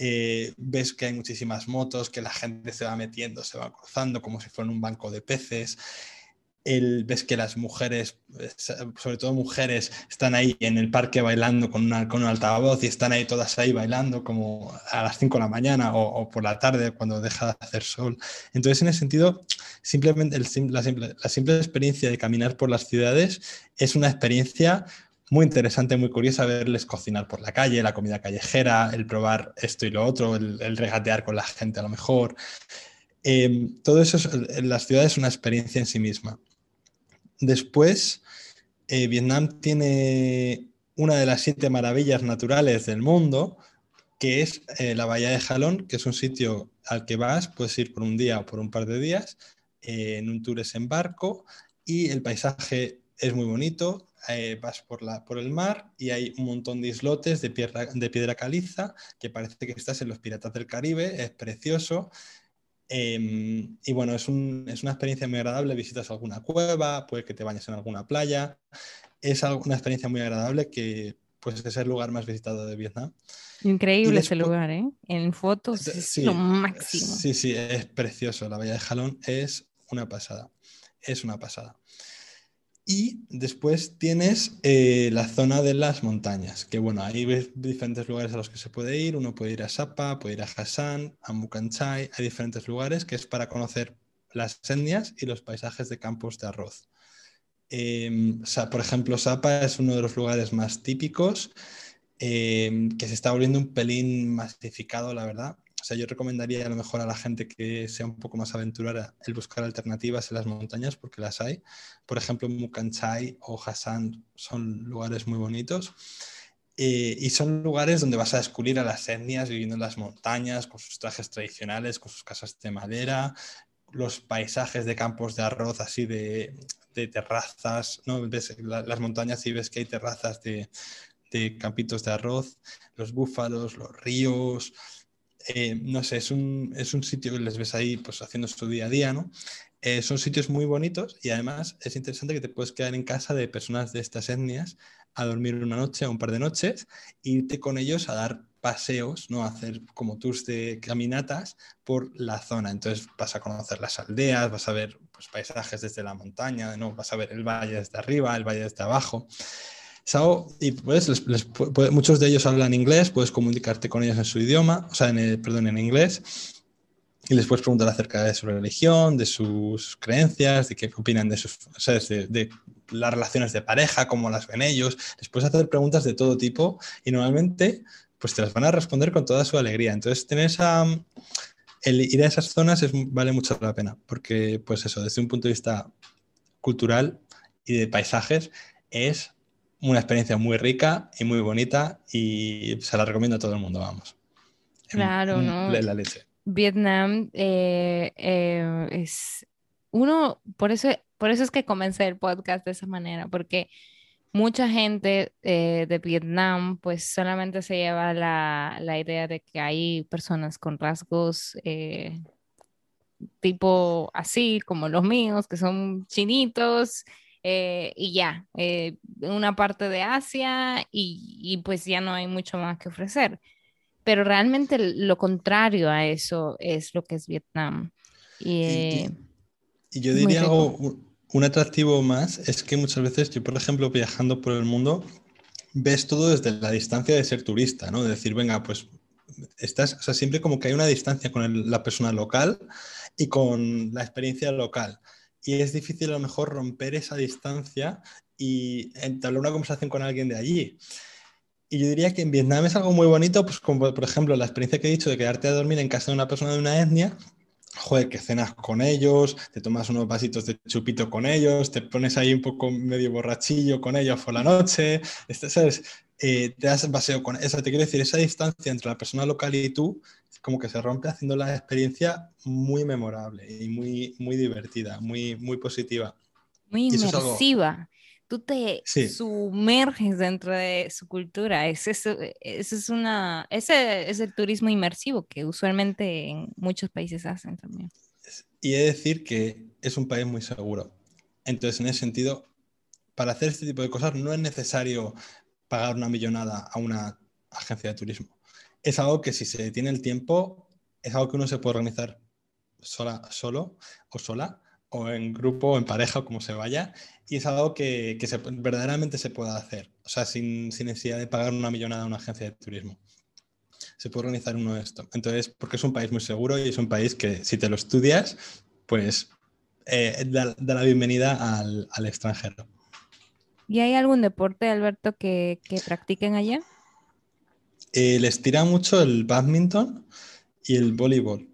Eh, ves que hay muchísimas motos, que la gente se va metiendo, se va cruzando como si fuera un banco de peces. El, ves que las mujeres, sobre todo mujeres, están ahí en el parque bailando con, una, con un altavoz y están ahí todas ahí bailando como a las 5 de la mañana o, por la tarde cuando deja de hacer sol. Entonces, en ese sentido, simplemente la, simple, la simple experiencia de caminar por las ciudades es una experiencia muy interesante, muy curiosa verles cocinar por la calle, la comida callejera, el probar esto y lo otro, el, regatear con la gente a lo mejor. Em, todo eso en las ciudades es una experiencia en sí misma. Después, eh, Vietnam tiene una de las siete maravillas naturales del mundo, que es eh, la Bahía de Jalón, que es un sitio al que vas, puedes ir por un día o por un par de días, eh, en un tour en barco, y el paisaje es muy bonito, eh, vas por, la, por el mar y hay un montón de islotes de piedra, de piedra caliza que parece que estás en los Piratas del Caribe, es precioso. Em, y bueno, es, una experiencia muy agradable, visitas alguna cueva, puede que te bañes en alguna playa, es una experiencia muy agradable que pues es el lugar más visitado de Vietnam. Increíble ese lugar, ¿eh? En fotos es lo máximo. Sí, sí, es precioso. La Bahía de Jalón es una pasada. Es una pasada. Y después tienes eh, la zona de las montañas, que bueno, ahí ves diferentes lugares a los que se puede ir. Uno puede ir a Sapa, puede ir a Hassan, a Mukanchai, hay diferentes lugares que es para conocer las etnias y los paisajes de campos de arroz. Em, por ejemplo, Sapa es uno de los lugares más típicos em, que se está volviendo un pelín masificado, la verdad. O sea, yo recomendaría a lo mejor a la gente que sea un poco más aventurera el buscar alternativas en las montañas porque las hay. Por ejemplo, Mukanchai o Hassan son lugares muy bonitos. Eh, y son lugares donde vas a descubrir a las etnias viviendo en las montañas, con sus trajes tradicionales, con sus casas de madera, los paisajes de campos de arroz, así de, de terrazas, ¿no? Ves las montañas y ves que hay terrazas de, de campitos de arroz, los búfalos, los ríos, eh, no sé, es un, es un, sitio que les ves ahí pues haciendo su día a día, ¿no? Eh, son sitios muy bonitos y además es interesante que te puedes quedar en casa de personas de estas etnias a dormir una noche o un par de noches e irte con ellos a dar paseos, ¿no? A hacer como tours de caminatas por la zona. Entonces vas a conocer las aldeas, vas a ver pues, paisajes desde la montaña, ¿no? Vas a ver el valle desde arriba, el valle desde abajo. Y pues, muchos de ellos hablan inglés, puedes comunicarte con ellos en su idioma, o sea, en perdón, en inglés, y les puedes preguntar acerca de su religión, de sus creencias, de qué opinan de sus, de, las relaciones de pareja, cómo las ven ellos. Les puedes hacer preguntas de todo tipo y normalmente pues te las van a responder con toda su alegría. Entonces, tener esa, el ir a esas zonas es, vale mucho la pena, porque pues eso, desde un punto de vista cultural y de paisajes, es una experiencia muy rica y muy bonita y se la recomiendo a todo el mundo, vamos. Claro, ¿no? La leche. Vietnam eh, eh, es uno, por eso, por eso es que comencé el podcast de esa manera, porque mucha gente eh, de Vietnam pues solamente se lleva la, la, idea de que hay personas con rasgos tipo así como los míos, que son chinitos, eh, y ya, eh, una parte de Asia y, pues ya no hay mucho más que ofrecer. Pero realmente lo contrario a eso es lo que es Vietnam. Y, y, yo diría algo, un atractivo más es que muchas veces yo, por ejemplo, viajando por el mundo, ves todo desde la distancia de ser turista, ¿no? De decir, venga, pues estás, o sea, siempre como que hay una distancia con la persona local y con la experiencia local y es difícil a lo mejor romper esa distancia y entablar una conversación con alguien de allí. Y yo diría que en Vietnam es algo muy bonito, pues como por ejemplo la experiencia que he dicho de quedarte a dormir en casa de una persona de una etnia, joder, que cenas con ellos, te tomas unos vasitos de chupito con ellos, te pones ahí un poco medio borrachillo con ellos por la noche, este, ¿sabes? Eh, te das paseo con eso. Te quiero decir, esa distancia entre la persona local y tú, como que se rompe haciendo la experiencia muy memorable y muy, muy divertida, muy, muy positiva. Muy inmersiva. Tú te sumerges dentro de su cultura. Es eso, es una, ese es el turismo inmersivo que usualmente en muchos países hacen también. Y he de decir que es un país muy seguro. Entonces, en ese sentido, para hacer este tipo de cosas no es necesario pagar una millonada a una agencia de turismo. Es algo que si se tiene el tiempo, es algo que uno se puede organizar sola, solo o sola, o en grupo, o en pareja, o como se vaya, y es algo que, que verdaderamente se puede hacer, o sea, sin, sin, necesidad de pagar una millonada a una agencia de turismo. Se puede organizar uno de esto. Entonces, porque es un país muy seguro y es un país que si te lo estudias, pues eh, da, da, la bienvenida al, al extranjero. ¿Y hay algún deporte, Alberto, que, practiquen allá? Eh, les tira mucho el badminton y el voleibol.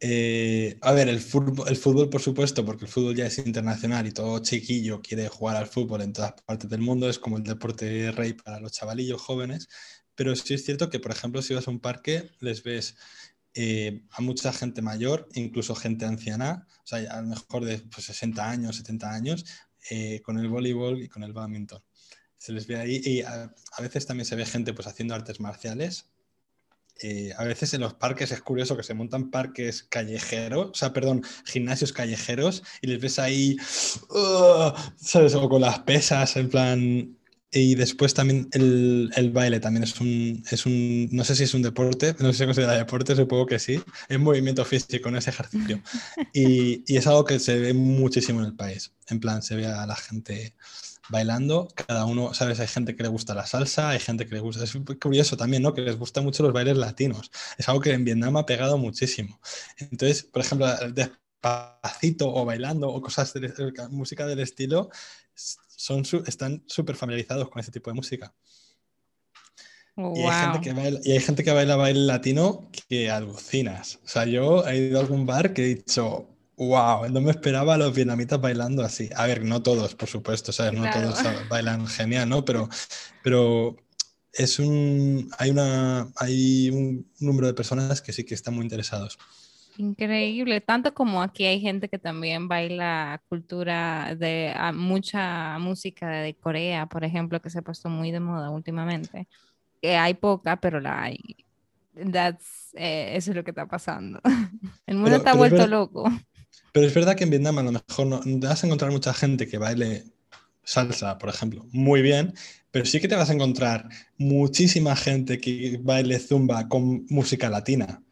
Eh, a ver, el fútbol, el fútbol, por supuesto, porque el fútbol ya es internacional y todo chiquillo quiere jugar al fútbol en todas partes del mundo, es como el deporte rey para los chavalillos jóvenes, pero sí es cierto que, por ejemplo, si vas a un parque, les ves eh, a mucha gente mayor, incluso gente anciana, o sea, a lo mejor de 60 pues, años, 70 años, con el voleibol y con el badminton. Se les ve ahí y a, veces también se ve gente pues haciendo artes marciales. Eh, a veces en los parques es curioso que se montan parques callejeros, o sea, perdón, gimnasios callejeros y les ves ahí, ¡uh! ¿sabes? O con las pesas, en plan, y después también el, el, baile también es un, es un, no sé si es un deporte, no sé si se considera deporte, supongo que sí, es movimiento físico, no es ejercicio. Y, y, es algo que se ve muchísimo en el país. En plan, se ve a la gente bailando, cada uno, ¿sabes? Hay gente que le gusta la salsa, hay gente que le gusta, es curioso también, ¿no? Que les gustan mucho los bailes latinos. Es algo que en Vietnam ha pegado muchísimo. Entonces, por ejemplo, despacito o bailando o cosas de música del estilo son, están súper familiarizados con ese tipo de música. y, hay gente que baila, y hay gente que baila baile latino que alucinas. O sea, yo he ido a algún bar que he dicho, wow, no me esperaba a los vietnamitas bailando así. A ver, no todos, por supuesto, ¿sabes? No todos bailan genial, ¿no? Pero, pero es un, hay, una, hay un número de personas que sí que están muy interesados. Increíble, tanto como aquí hay gente que también baila cultura de mucha música de Corea, por ejemplo, que se ha puesto muy de moda últimamente. Que hay poca, pero la hay. That's, eh, eso es lo que está pasando. El mundo está vuelto loco. Pero es verdad que en Vietnam a lo mejor no, vas a encontrar mucha gente que baile salsa, por ejemplo, muy bien, pero sí que te vas a encontrar muchísima gente que baile zumba con música latina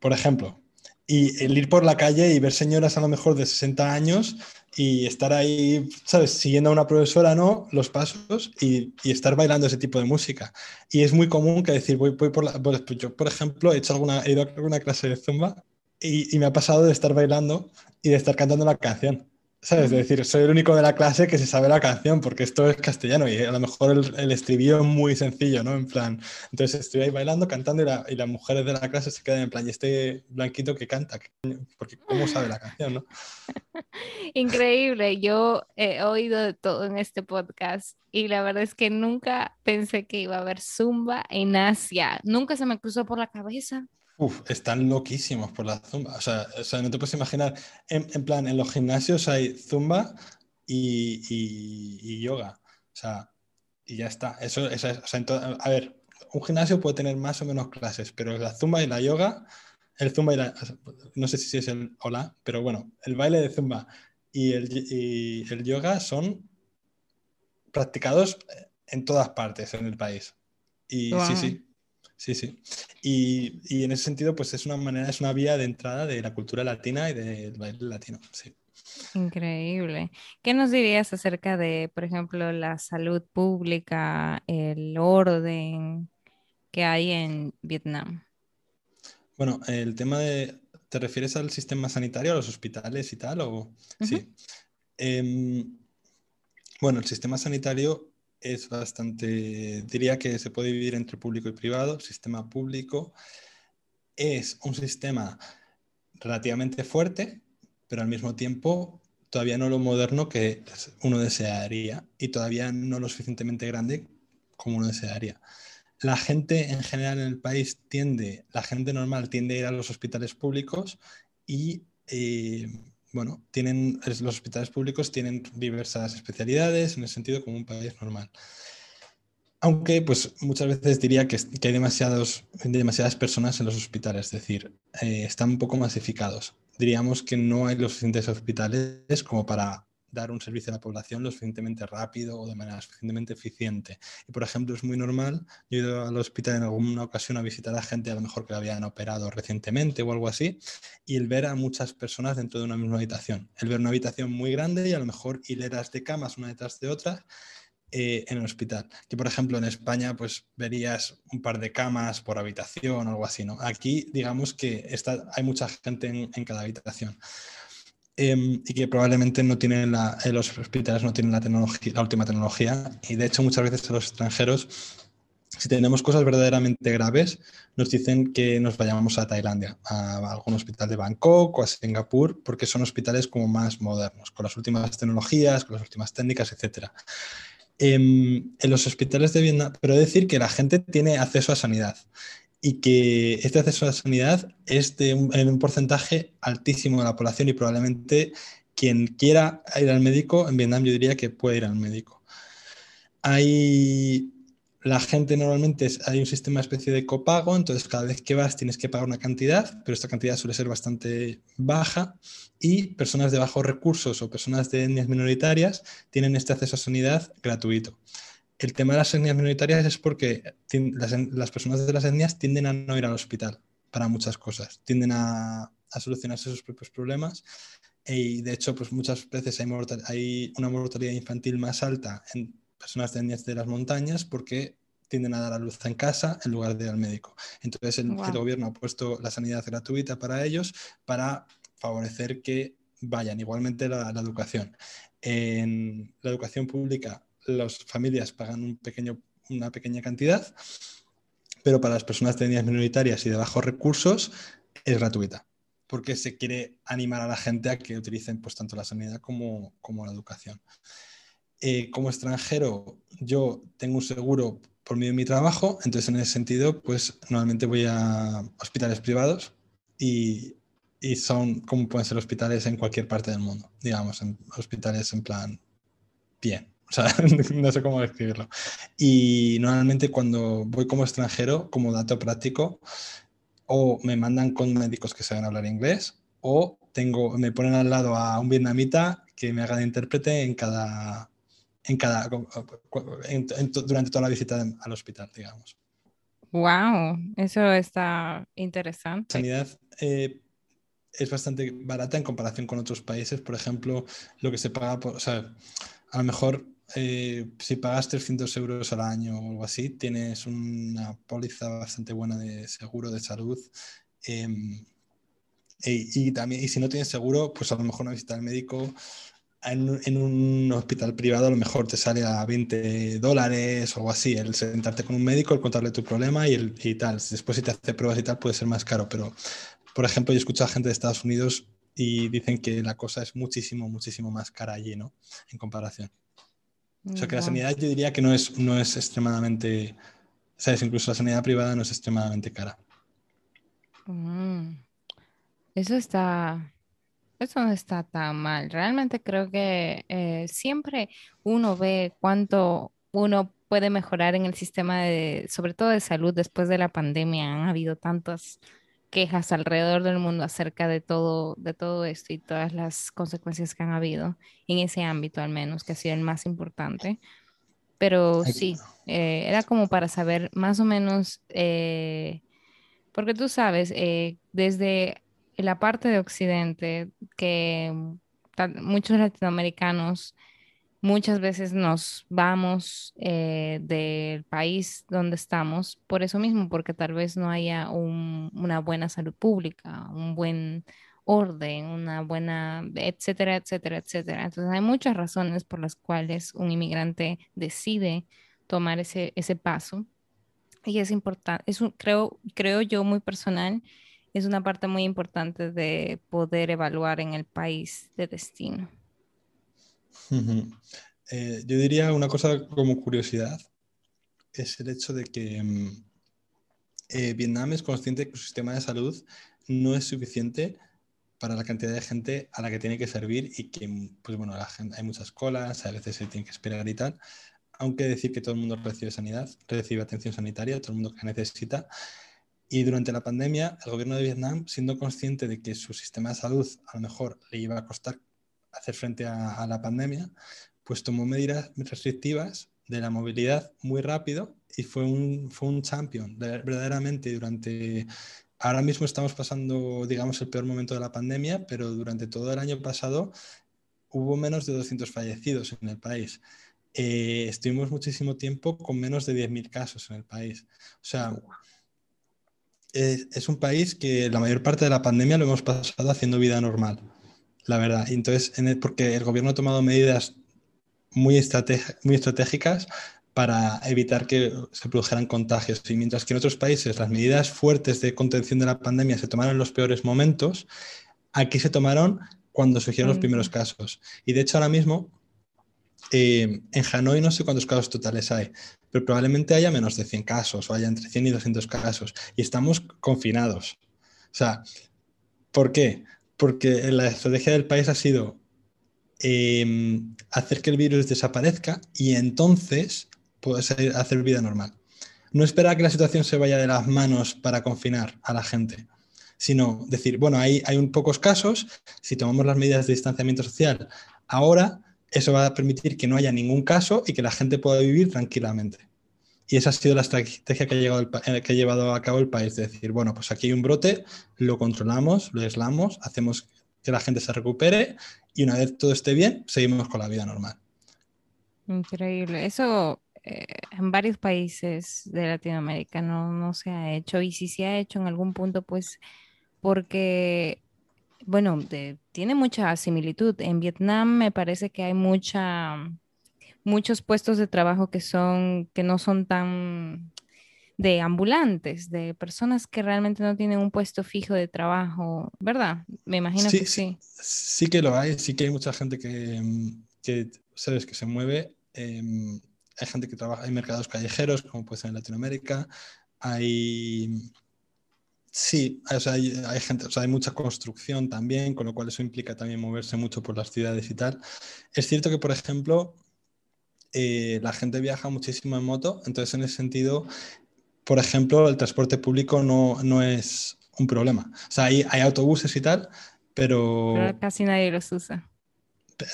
por ejemplo. Y el ir por la calle y ver señoras a lo mejor de 60 años y estar ahí, ¿sabes? Siguiendo a una profesora, ¿no? Los pasos y, estar bailando ese tipo de música. Y es muy común que decir, voy, voy por la... Pues yo, por ejemplo, he, hecho alguna, he ido a alguna clase de zumba y, y, me ha pasado de estar bailando y de estar cantando la canción. ¿Sabes? Es decir, soy el único de la clase que se sabe la canción porque esto es castellano y a lo mejor el, el estribillo es muy sencillo, ¿no? En plan, entonces estoy ahí bailando, cantando y, la, y, las mujeres de la clase se quedan en plan, y este blanquito que canta, porque ¿cómo sabe la canción, no? Increíble, yo he oído de todo en este podcast y la verdad es que nunca pensé que iba a haber zumba en Asia, nunca se me cruzó por la cabeza. Uf, están loquísimos por la zumba. O sea, o sea no te puedes imaginar. En, en, plan, en los gimnasios hay zumba y, y, y yoga. O sea, y ya está. Eso, eso o sea, a ver, un gimnasio puede tener más o menos clases, pero la zumba y la yoga, el zumba y la. No sé si es el hola, pero bueno, el baile de zumba y el, y el yoga son practicados en todas partes en el país. Y wow. sí, sí, Sí, sí. Y, y, en ese sentido, pues es una manera, es una vía de entrada de la cultura latina y del baile latino. Sí. Increíble. ¿Qué nos dirías acerca de, por ejemplo, la salud pública, el orden que hay en Vietnam? Bueno, el tema de, ¿te refieres al sistema sanitario, a los hospitales y tal? O... Uh -huh. Sí. Eh, bueno, el sistema sanitario es bastante, diría que se puede dividir entre público y privado. Sistema público es un sistema relativamente fuerte, pero al mismo tiempo todavía no lo moderno que uno desearía y todavía no lo suficientemente grande como uno desearía. La gente en general en el país tiende, la gente normal tiende a ir a los hospitales públicos y eh, bueno, tienen, los hospitales públicos tienen diversas especialidades en el sentido como un país normal. Aunque, pues muchas veces diría que, hay demasiados, demasiadas personas en los hospitales, es decir, eh, están un poco masificados. Diríamos que no hay los suficientes hospitales como para dar un servicio a la población lo suficientemente rápido o de manera suficientemente eficiente. Y, por ejemplo, es muy normal, yo he ido al hospital en alguna ocasión a visitar a gente a lo mejor que la habían operado recientemente o algo así, y el ver a muchas personas dentro de una misma habitación. El ver una habitación muy grande y a lo mejor hileras de camas una detrás de otra eh, en el hospital. Que, por ejemplo, en España, pues verías un par de camas por habitación o algo así, ¿no? Aquí, digamos que está, hay mucha gente en, en cada habitación. Eh, y que probablemente no tienen la, eh, los hospitales no tienen la, la última tecnología. Y de hecho muchas veces a los extranjeros si tenemos cosas verdaderamente graves nos dicen que nos vayamos a Tailandia a algún hospital de Bangkok o a Singapur porque son hospitales como más modernos con las últimas tecnologías con las últimas técnicas etcétera. Eh, en los hospitales de Vietnam pero decir que la gente tiene acceso a sanidad y que este acceso a la sanidad es de un, en un porcentaje altísimo de la población y probablemente quien quiera ir al médico en Vietnam yo diría que puede ir al médico. Hay la gente normalmente hay un sistema especie de copago, entonces cada vez que vas tienes que pagar una cantidad, pero esta cantidad suele ser bastante baja y personas de bajos recursos o personas de etnias minoritarias tienen este acceso a sanidad gratuito el tema de las etnias minoritarias es porque las, las, personas de las etnias tienden a no ir al hospital para muchas cosas, tienden a, a solucionarse sus propios problemas y de hecho pues muchas veces hay, mortal, hay, una mortalidad infantil más alta en personas de etnias de las montañas porque tienden a dar a luz en casa en lugar de ir al médico. Entonces el, wow. el gobierno ha puesto la sanidad gratuita para ellos para favorecer que vayan. Igualmente la, la educación. En la educación pública las familias pagan una pequeña cantidad, pero para las personas de etnias minoritarias y de bajos recursos es gratuita, porque se quiere animar a la gente a que utilicen pues, tanto la sanidad como, la educación. Eh, como extranjero, yo tengo un seguro por medio de mi trabajo, entonces en ese sentido, pues normalmente voy a hospitales privados y, son como pueden ser hospitales en cualquier parte del mundo, digamos, hospitales en plan bien, o sea, no sé cómo describirlo. Y normalmente cuando voy como extranjero, como dato práctico, o me mandan con médicos que saben hablar inglés, o tengo, me ponen al lado a un vietnamita que me haga de intérprete en cada, en cada, en, en, durante toda la visita al hospital, digamos. Wow, eso está interesante. Sanidad eh, es bastante barata en comparación con otros países. Por ejemplo, lo que se paga, por, o sea, a lo mejor eh, si pagas 300 euros al año o algo así, tienes una póliza bastante buena de seguro de salud. Em, y, también, y si no tienes seguro, pues a lo mejor una visita al médico en, un hospital privado a lo mejor te sale a 20 dólares o algo así, el sentarte con un médico, el contarle tu problema y, el, y tal. Después si te hace pruebas y tal puede ser más caro, pero por ejemplo yo escucho a gente de Estados Unidos y dicen que la cosa es muchísimo, muchísimo más cara allí, ¿no? En comparación. O sea que la sanidad yo diría que no es, no es extremadamente, ¿sabes? Incluso la sanidad privada no es extremadamente cara. Mm. Eso está, eso no está tan mal. Realmente creo que eh, siempre uno ve cuánto uno puede mejorar en el sistema de, sobre todo de salud después de la pandemia. Han habido tantas quejas alrededor del mundo acerca de todo, de todo esto y todas las consecuencias que han habido en ese ámbito al menos, que ha sido el más importante. Pero sí, eh, era como para saber más o menos, eh, porque tú sabes, desde la parte de Occidente, que muchos latinoamericanos muchas veces nos vamos eh, del país donde estamos por eso mismo, porque tal vez no haya una buena salud pública, un buen orden, una buena, etcétera, etcétera, etcétera. Entonces hay muchas razones por las cuales un inmigrante decide tomar ese, ese paso. Y es importante, es creo, creo yo muy personal es una parte muy importante de poder evaluar en el país de destino. Eh, yo diría una cosa como curiosidad, es el hecho de que mm, eh, Vietnam es consciente que su sistema de salud no es suficiente para la cantidad de gente a la que tiene que servir y que, pues bueno, hay muchas colas, a veces se tiene que esperar y tal, aunque decir que todo el mundo recibe sanidad, recibe atención sanitaria, todo el mundo que necesita, y durante la pandemia, el gobierno de Vietnam, siendo consciente de que su sistema de salud a lo mejor le iba a costar hacer frente a, la pandemia, pues tomó medidas restrictivas de la movilidad muy rápido y fue un, fue un champion. verdaderamente durante... Ahora mismo estamos pasando, digamos, el peor momento de la pandemia, pero durante todo el año pasado hubo menos de 200 fallecidos en el país. Eh, estuvimos muchísimo tiempo con menos de 10.000 casos en el país. O sea, es, un país que la mayor parte de la pandemia lo hemos pasado haciendo vida normal, la verdad. Entonces, porque el gobierno ha tomado medidas muy, muy estratégicas para evitar que se produjeran contagios. Y mientras que en otros países las medidas fuertes de contención de la pandemia se tomaron en los peores momentos, aquí se tomaron cuando surgieron los primeros casos. Y de hecho ahora mismo eh, en Hanoi no sé cuántos casos totales hay, pero probablemente haya menos de 100 casos o haya entre 100 y 200 casos y estamos confinados. O sea, ¿por qué? Porque la estrategia del país ha sido em, hacer que el virus desaparezca y entonces puedes hacer vida normal. No esperar que la situación se vaya de las manos para confinar a la gente, sino decir, bueno, hay, hay un pocos casos, si tomamos las medidas de distanciamiento social ahora, eso va a permitir que no haya ningún caso y que la gente pueda vivir tranquilamente. Y esa ha sido la estrategia que ha, llegado eh, que ha llevado a cabo el país, de decir, bueno, pues aquí hay un brote, lo controlamos, lo aislamos, hacemos que la gente se recupere y una vez todo esté bien, seguimos con la vida normal. Increíble. Eso eh, en varios países de Latinoamérica no, no se ha hecho y si se ha hecho en algún punto, pues porque bueno, tiene mucha similitud. En Vietnam me parece que hay mucha, muchos puestos de trabajo que son, que no son tan de ambulantes, de personas que realmente no tienen un puesto fijo de trabajo, ¿verdad? Me imagino que sí. Sí que lo hay, sí que hay mucha gente que, que sabes, que se mueve. Em, hay gente que trabaja en mercados callejeros, como puede ser en Latinoamérica. Hay Sí, hay, gente, hay mucha construcción también, con lo cual eso implica también moverse mucho por las ciudades y tal. Es cierto que, por ejemplo, eh, la gente viaja muchísimo en moto, entonces en ese sentido, por ejemplo, el transporte público no, no es un problema. O sea, hay, hay autobuses y tal, pero... pero... casi nadie los usa.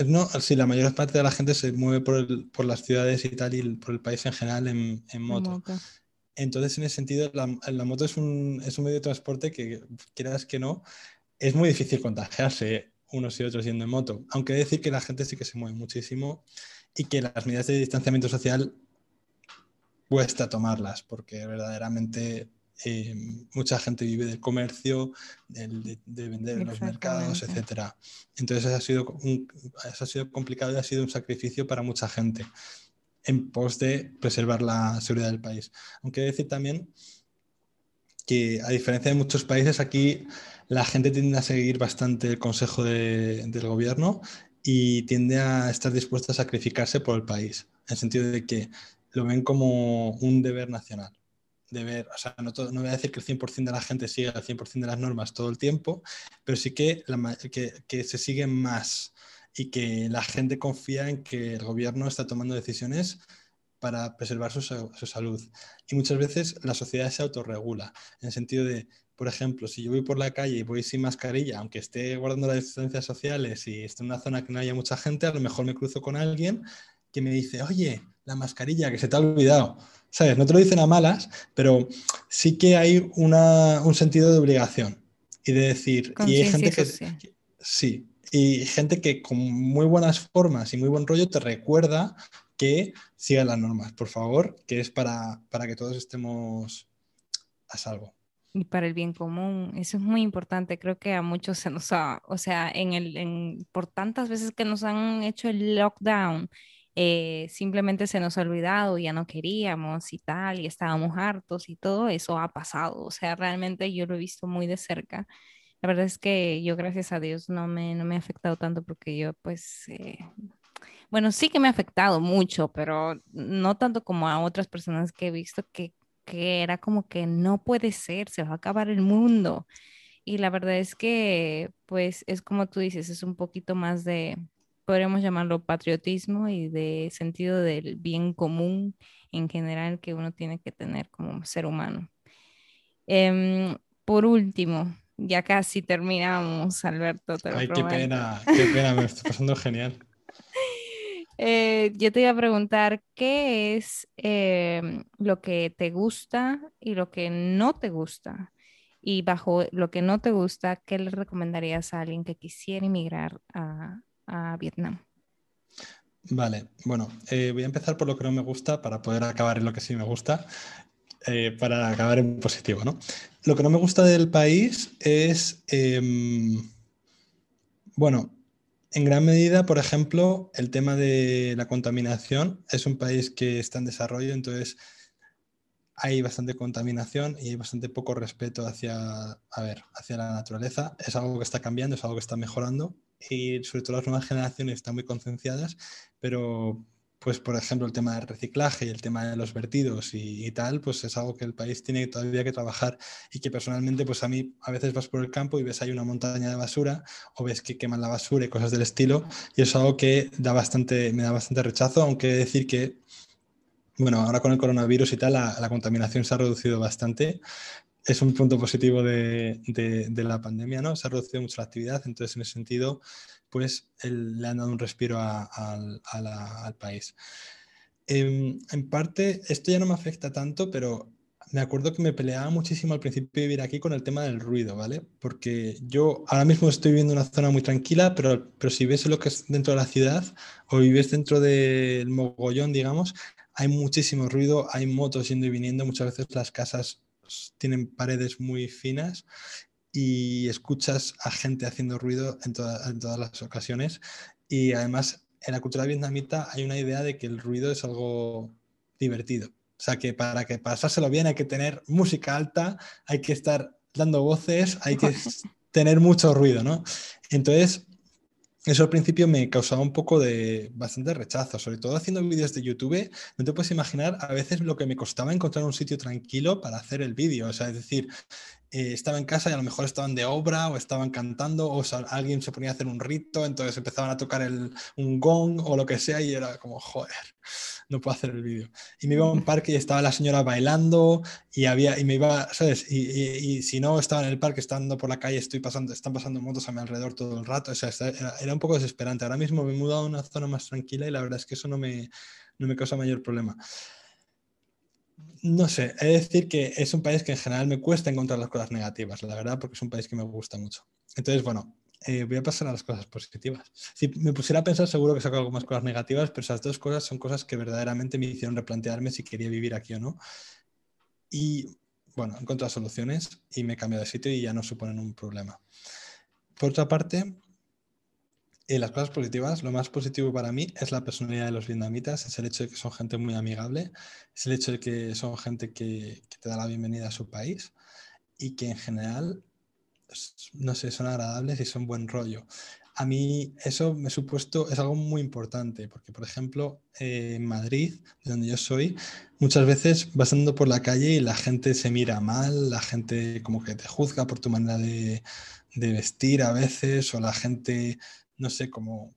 No, sí, la mayor parte de la gente se mueve por, por las ciudades y tal y por el país en general en, en moto. Entonces, en ese sentido, la, moto es un, es un, medio de transporte que, quieras que no, es muy difícil contagiarse unos y otros yendo en moto, aunque decir que la gente sí que se mueve muchísimo y que las medidas de distanciamiento social cuesta tomarlas, porque verdaderamente eh, mucha gente vive del comercio, de, vender en los mercados, etc. Entonces eso ha, sido ha sido complicado y ha sido un sacrificio para mucha gente en pos de preservar la seguridad del país. Aunque decir también que a diferencia de muchos países, aquí la gente tiende a seguir bastante el consejo del gobierno y tiende a estar dispuesta a sacrificarse por el país, en el sentido de que lo ven como un deber nacional. Deber, o sea, no, no voy a decir que el 100% de la gente siga el 100% de las normas todo el tiempo, pero sí que, que, que se siguen más y que la gente confía en que el gobierno está tomando decisiones para preservar su, salud. Y muchas veces la sociedad se autorregula, en el sentido de, por ejemplo, si yo voy por la calle y voy sin mascarilla, aunque esté guardando las distancias sociales y esté en una zona que no haya mucha gente, a lo mejor me cruzo con alguien que me dice, oye, la mascarilla, que se te ha olvidado. ¿Sabes? No te lo dicen a malas, pero sí que hay un sentido de obligación y de decir, y hay gente que, sí, y gente que con muy buenas formas y muy buen rollo te recuerda que sigan las normas, por favor, que es para, para que todos estemos a salvo y para el bien común. Eso es muy importante. Creo que a muchos se nos ha, o sea, en el, en, por tantas veces que nos han hecho el lockdown, eh, simplemente se nos ha olvidado, ya no queríamos y tal, y estábamos hartos y todo eso ha pasado. O sea, realmente yo lo he visto muy de cerca. La verdad es que yo, gracias a Dios, no me, no me ha afectado tanto porque yo, pues, eh, bueno, sí que me ha afectado mucho, pero no tanto como a otras personas que he visto que, que era como que no puede ser, se va a acabar el mundo. Y la verdad es que, pues, es como tú dices, es un poquito más de, podríamos llamarlo patriotismo y de sentido del bien común en general que uno tiene que tener como ser humano. Em, por último, ya casi terminamos, Alberto. Ay, qué pena, qué pena, me estoy pasando genial. Eh, yo te iba a preguntar, ¿qué es em, lo que te gusta y lo que no te gusta? Y bajo lo que no te gusta, ¿qué le recomendarías a alguien que quisiera emigrar a, Vietnam? Vale, bueno, eh, voy a empezar por lo que no me gusta para poder acabar en lo que sí me gusta. Eh, para acabar en positivo, ¿no? Lo que no me gusta del país es, em, bueno, en gran medida, por ejemplo, el tema de la contaminación es un país que está en desarrollo, entonces hay bastante contaminación y hay bastante poco respeto hacia, a ver, hacia la naturaleza. Es algo que está cambiando, es algo que está mejorando y sobre todo las nuevas generaciones están muy concienciadas, pero pues por ejemplo el tema del reciclaje y el tema de los vertidos y, tal, pues es algo que el país tiene todavía que trabajar y que personalmente pues a mí a veces vas por el campo y ves ahí una montaña de basura o ves que queman la basura y cosas del estilo y es algo que da bastante, me da bastante rechazo, aunque decir que bueno, ahora con el coronavirus y tal la, contaminación se ha reducido bastante, es un punto positivo de, de, la pandemia, ¿no? Se ha reducido mucho la actividad, entonces en ese sentido pues le han dado un respiro al país. Em, en, parte, esto ya no me afecta tanto, pero me acuerdo que me peleaba muchísimo al principio de vivir aquí con el tema del ruido, ¿vale? Porque yo ahora mismo estoy viviendo en una zona muy tranquila, pero, pero si ves lo que es dentro de la ciudad o vives dentro del mogollón, digamos, hay muchísimo ruido, hay motos yendo y viniendo, muchas veces las casas tienen paredes muy finas y escuchas a gente haciendo ruido en, en todas las ocasiones. Y además, en la cultura vietnamita hay una idea de que el ruido es algo divertido. O sea, que para que pasárselo bien hay que tener música alta, hay que estar dando voces, hay que tener mucho ruido, ¿no? Entonces, eso al principio me causaba un poco de bastante rechazo, sobre todo haciendo vídeos de YouTube. No te puedes imaginar a veces lo que me costaba encontrar un sitio tranquilo para hacer el vídeo. O sea, es decir, eh, estaba en casa y a lo mejor estaban de obra o estaban cantando o alguien se ponía a hacer un rito, entonces empezaban a tocar el, un gong o lo que sea y era como, joder, no puedo hacer el vídeo. Y me iba a un parque y estaba la señora bailando y había, y me iba, ¿sabes? Y, y, si no estaba en el parque, estando por la calle, estoy pasando, están pasando motos a mi alrededor todo el rato, era, un poco desesperante. Ahora mismo me he mudado a una zona más tranquila y la verdad es que eso no me, no me causa mayor problema. No sé, es decir que es un país que en general me cuesta encontrar las cosas negativas, la verdad, porque es un país que me gusta mucho. entonces, bueno, eh, voy a pasar a las cosas positivas. Si me pusiera a pensar, seguro que saco algunas cosas negativas, pero esas dos cosas son cosas que verdaderamente me hicieron replantearme si quería vivir aquí o no. Y bueno, he encontrado soluciones y me he cambiado de sitio y ya no suponen un problema. Por otra parte, y las cosas positivas, lo más positivo para mí es la personalidad de los vietnamitas, es el hecho de que son gente muy amigable, es el hecho de que son gente que, te da la bienvenida a su país y que en general, no sé, son agradables y son buen rollo. A mí eso me supuesto es algo muy importante, porque por ejemplo en Madrid, de donde yo soy, muchas veces vas andando por la calle y la gente se mira mal, la gente como que te juzga por tu manera de, de vestir a veces, o la gente no sé, como,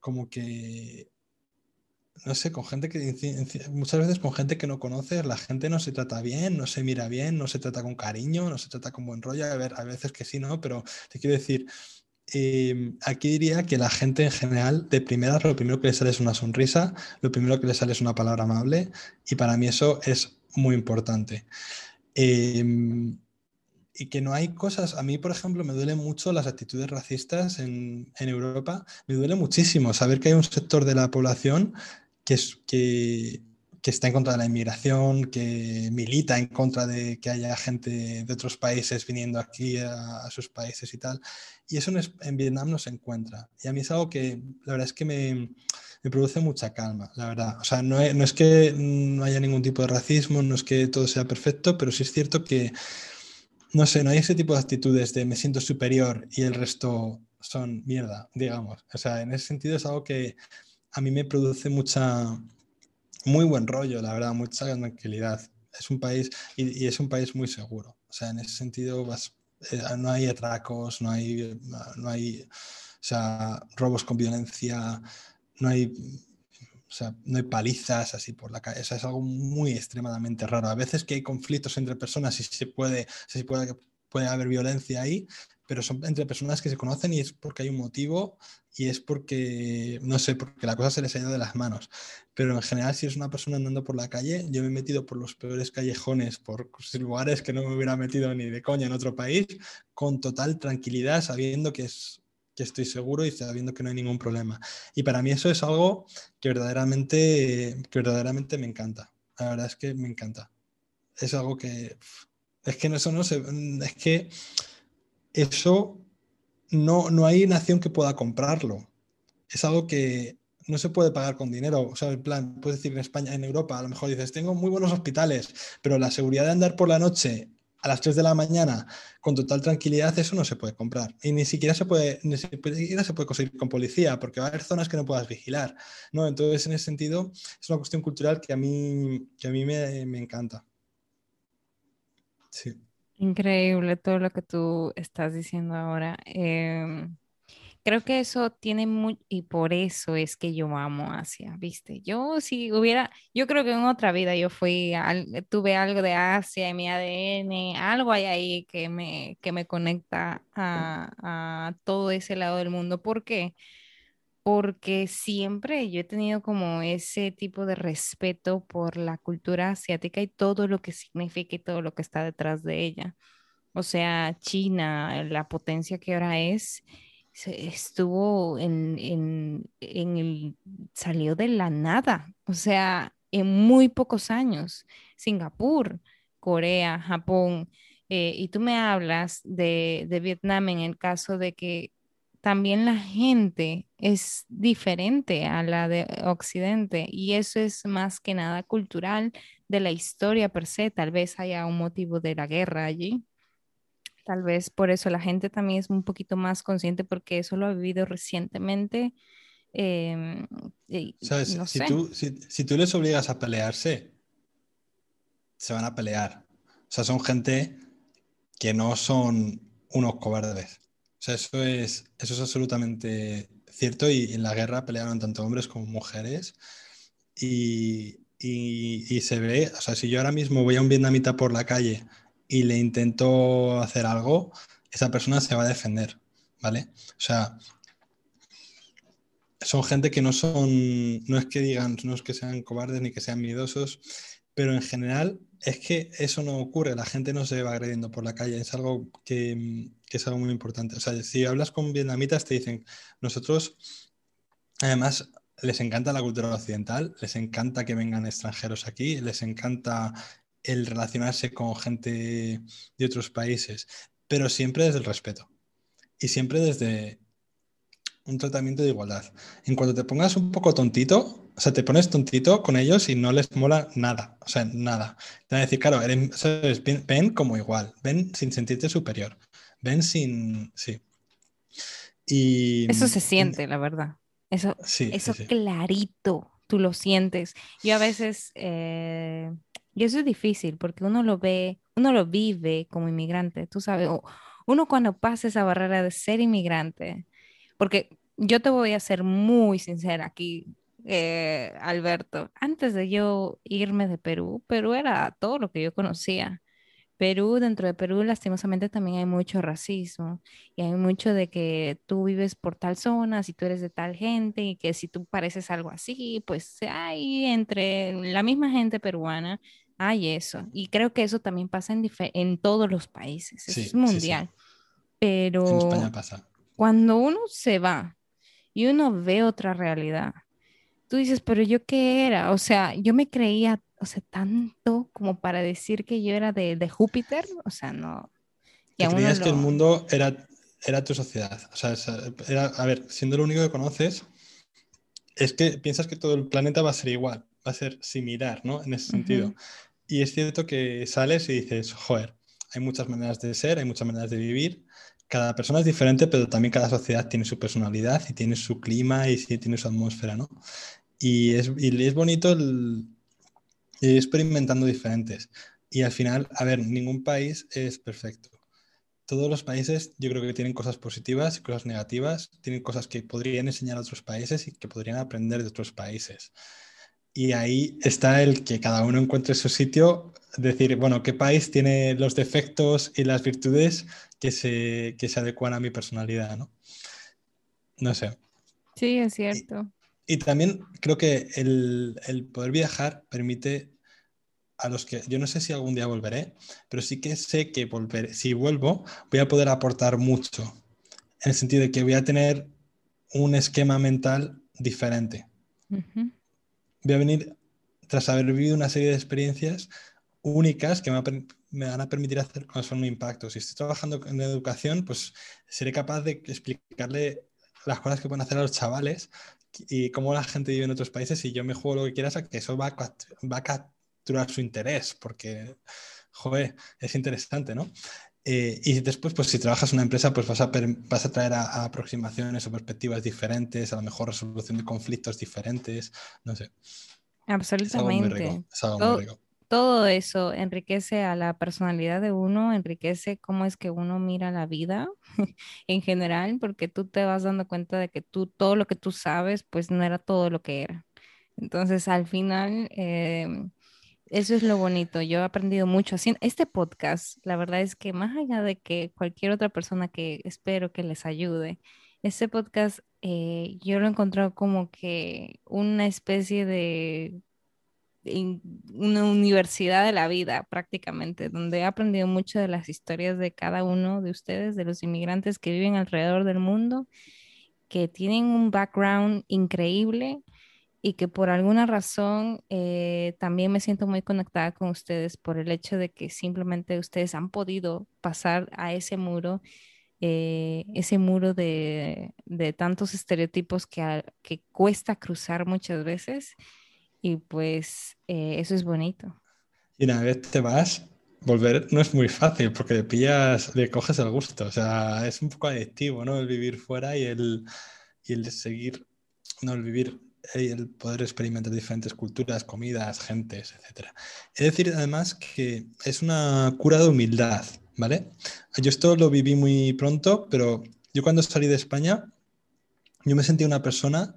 como que, no sé, con gente que, muchas veces con gente que no conoces, la gente no se trata bien, no se mira bien, no se trata con cariño, no se trata con buen rollo, a, ver, a veces que sí, ¿no? Pero te quiero decir, em, aquí diría que la gente en general, de primeras, lo primero que le sale es una sonrisa, lo primero que le sale es una palabra amable, y para mí eso es muy importante. Em, y que no hay cosas, a mí por ejemplo me duelen mucho las actitudes racistas en, en, Europa, me duele muchísimo saber que hay un sector de la población que, es, que, que, está en contra de la inmigración, que milita en contra de que haya gente de otros países viniendo aquí a, sus países y tal. Y eso en, en, Vietnam no se encuentra. Y a mí es algo que la verdad es que me, me produce mucha calma, la verdad. O sea, no es, no es que no haya ningún tipo de racismo, no es que todo sea perfecto, pero sí es cierto que no sé, no hay ese tipo de actitudes de me siento superior y el resto son mierda, digamos. O sea, en ese sentido es algo que a mí me produce mucha, muy buen rollo, la verdad, mucha tranquilidad. Es un país, y, es un país muy seguro. O sea, en ese sentido eh, no hay atracos, no hay, no hay o sea, robos con violencia, no hay o sea, no hay palizas así por la calle. O es algo muy extremadamente raro. A veces que hay conflictos entre personas y se puede, se puede, puede haber violencia ahí, pero son entre personas que se conocen y es porque hay un motivo y es porque, no sé, porque la cosa se les ha ido de las manos. Pero en general, si es una persona andando por la calle, yo me he metido por los peores callejones, por lugares que no me hubiera metido ni de coña en otro país, con total tranquilidad, sabiendo que es que estoy seguro y sabiendo que no hay ningún problema. Y para mí eso es algo que verdaderamente, que verdaderamente me encanta. La verdad es que me encanta. Es algo que... Es que eso. Es que eso no, no hay nación que pueda comprarlo. Es algo que no se puede pagar con dinero. O sea, en plan, puedes decir en España, en Europa, a lo mejor dices, tengo muy buenos hospitales, pero la seguridad de andar por la noche a las 3 de la mañana con total tranquilidad, eso no se puede comprar. Y ni siquiera se puede, ni siquiera se puede conseguir con policía, porque va a haber zonas que no puedas vigilar. ¿no? Entonces, en ese sentido, es una cuestión cultural que a mí, que a mí me, me encanta. Sí. Increíble todo lo que tú estás diciendo ahora. Eh, Creo que eso tiene muy, y por eso es que yo amo Asia, ¿viste? Yo si hubiera, yo creo que en otra vida yo fui, tuve algo de Asia en mi ADN, algo hay ahí que me, que me conecta a, a todo ese lado del mundo. ¿Por qué? Siempre yo he tenido como ese tipo de respeto por la cultura asiática y todo lo que significa y todo lo que está detrás de ella. O sea, China, la potencia que ahora es estuvo en, en, en, el, salió de la nada, o sea, en muy pocos años. Singapur, Corea, Japón, eh, y tú me hablas de, de Vietnam en el caso de que también la gente es diferente a la de Occidente y eso es más que nada cultural de la historia per se. Tal vez haya un motivo de la guerra allí. Tal vez por eso la gente también es un poquito más consciente porque eso lo ha vivido recientemente. Em, ¿Sabes? si, tú, si, tú les obligas a pelearse, se van a pelear. O sea, son gente que no son unos cobardes. Sea, eso es, eso es absolutamente cierto y en la guerra pelearon tanto hombres como mujeres y, y, y, se ve, o sea, si yo ahora mismo voy a un vietnamita por la calle y le intento hacer algo, esa persona se va a defender, ¿vale? O sea, son gente que no son, no es que digan, no es que sean cobardes ni que sean miedosos, pero en general es que eso no ocurre, la gente no se va agrediendo por la calle, es algo que, que es algo muy importante. O sea, si hablas con vietnamitas te dicen, nosotros, además, les encanta la cultura occidental, les encanta que vengan extranjeros aquí, les encanta el relacionarse con gente de otros países, pero siempre desde el respeto y siempre desde un tratamiento de igualdad. En cuanto te pongas un poco tontito, o sea, te pones tontito con ellos y no les mola nada, o sea, nada. Te van a decir, claro, ven, como igual, ven sin sentirte superior, ven sin... Sí. Y, eso se siente, la verdad. Eso, eso clarito, tú lo sientes. Yo a veces, eh, y eso es difícil porque uno lo ve, uno lo vive como inmigrante, tú sabes, uno cuando pasa esa barrera de ser inmigrante, porque yo te voy a ser muy sincera aquí, eh, Alberto, antes de yo irme de Perú, Perú era todo lo que yo conocía. Perú, dentro de Perú, lastimosamente también hay mucho racismo y hay mucho de que tú vives por tal zona, si tú eres de tal gente y que si tú pareces algo así, pues hay entre la misma gente peruana, hay eso. Y creo que eso también pasa en, en todos los países, es mundial. Pero cuando uno se va y uno ve otra realidad, tú dices, pero yo qué era, o sea, yo me creía o sea, tanto como para decir que yo era de, Júpiter, o sea, no. Y creías que el mundo era, era tu sociedad, o sea, era, a ver, siendo lo único que conoces, es que piensas que todo el planeta va a ser igual, va a ser similar, ¿no? En ese sentido. Y es cierto que sales y dices, joder, hay muchas maneras de ser, hay muchas maneras de vivir. Cada persona es diferente, pero también cada sociedad tiene su personalidad y tiene su clima y tiene su atmósfera, ¿no? Y es, y es bonito el, y experimentando diferentes. Y al final, a ver, ningún país es perfecto. Todos los países yo creo que tienen cosas positivas y cosas negativas, tienen cosas que podrían enseñar a otros países y que podrían aprender de otros países. Y ahí está el que cada uno encuentre su sitio, decir, bueno, qué país tiene los defectos y las virtudes que se, que se adecuan a mi personalidad, ¿no? No sé. Sí, es cierto. Y, también creo que el, el poder viajar permite a los que yo no sé si algún día volveré, pero sí que sé que volver, si vuelvo, voy a poder aportar mucho, en el sentido de que voy a tener un esquema mental diferente. Voy a venir tras haber vivido una serie de experiencias únicas que me, van a permitir hacer cosas un impacto. Si estoy trabajando en educación, pues seré capaz de explicarle las cosas que pueden hacer a los chavales y cómo la gente vive en otros países y yo me juego lo que quieras a que eso va a, va a su interés, porque, joder, es interesante, ¿no? Eh, y después, pues si trabajas en una empresa, pues vas a, vas a traer a, aproximaciones o perspectivas diferentes, a lo mejor resolución de conflictos diferentes, no sé. Absolutamente. todo, eso enriquece a la personalidad de uno, enriquece cómo es que uno mira la vida en general, porque tú te vas dando cuenta de que tú, todo lo que tú sabes, pues no era todo lo que era. Entonces, al final, eh, eso es lo bonito. Yo he aprendido mucho haciendo este podcast. La verdad es que más allá de que cualquier otra persona que espero que les ayude, este podcast eh, yo lo he encontrado como que una especie de una universidad de la vida prácticamente, donde he aprendido mucho de las historias de cada uno de ustedes, de los inmigrantes que viven alrededor del mundo, que tienen un background increíble y que por alguna razón eh, también me siento muy conectada con ustedes por el hecho de que simplemente ustedes han podido pasar a ese muro, eh, ese muro de, tantos estereotipos que, que, cuesta cruzar muchas veces y pues eh, eso es bonito. Y una vez te vas, volver no es muy fácil porque le pillas, le coges el gusto, o sea, es un poco adictivo, ¿no? El vivir fuera y el, y el seguir, no, el vivir el poder experimentar diferentes culturas, comidas, gentes, etc. Es decir, además, que es una cura de humildad, ¿vale? Yo esto lo viví muy pronto, pero yo cuando salí de España, yo me sentí una persona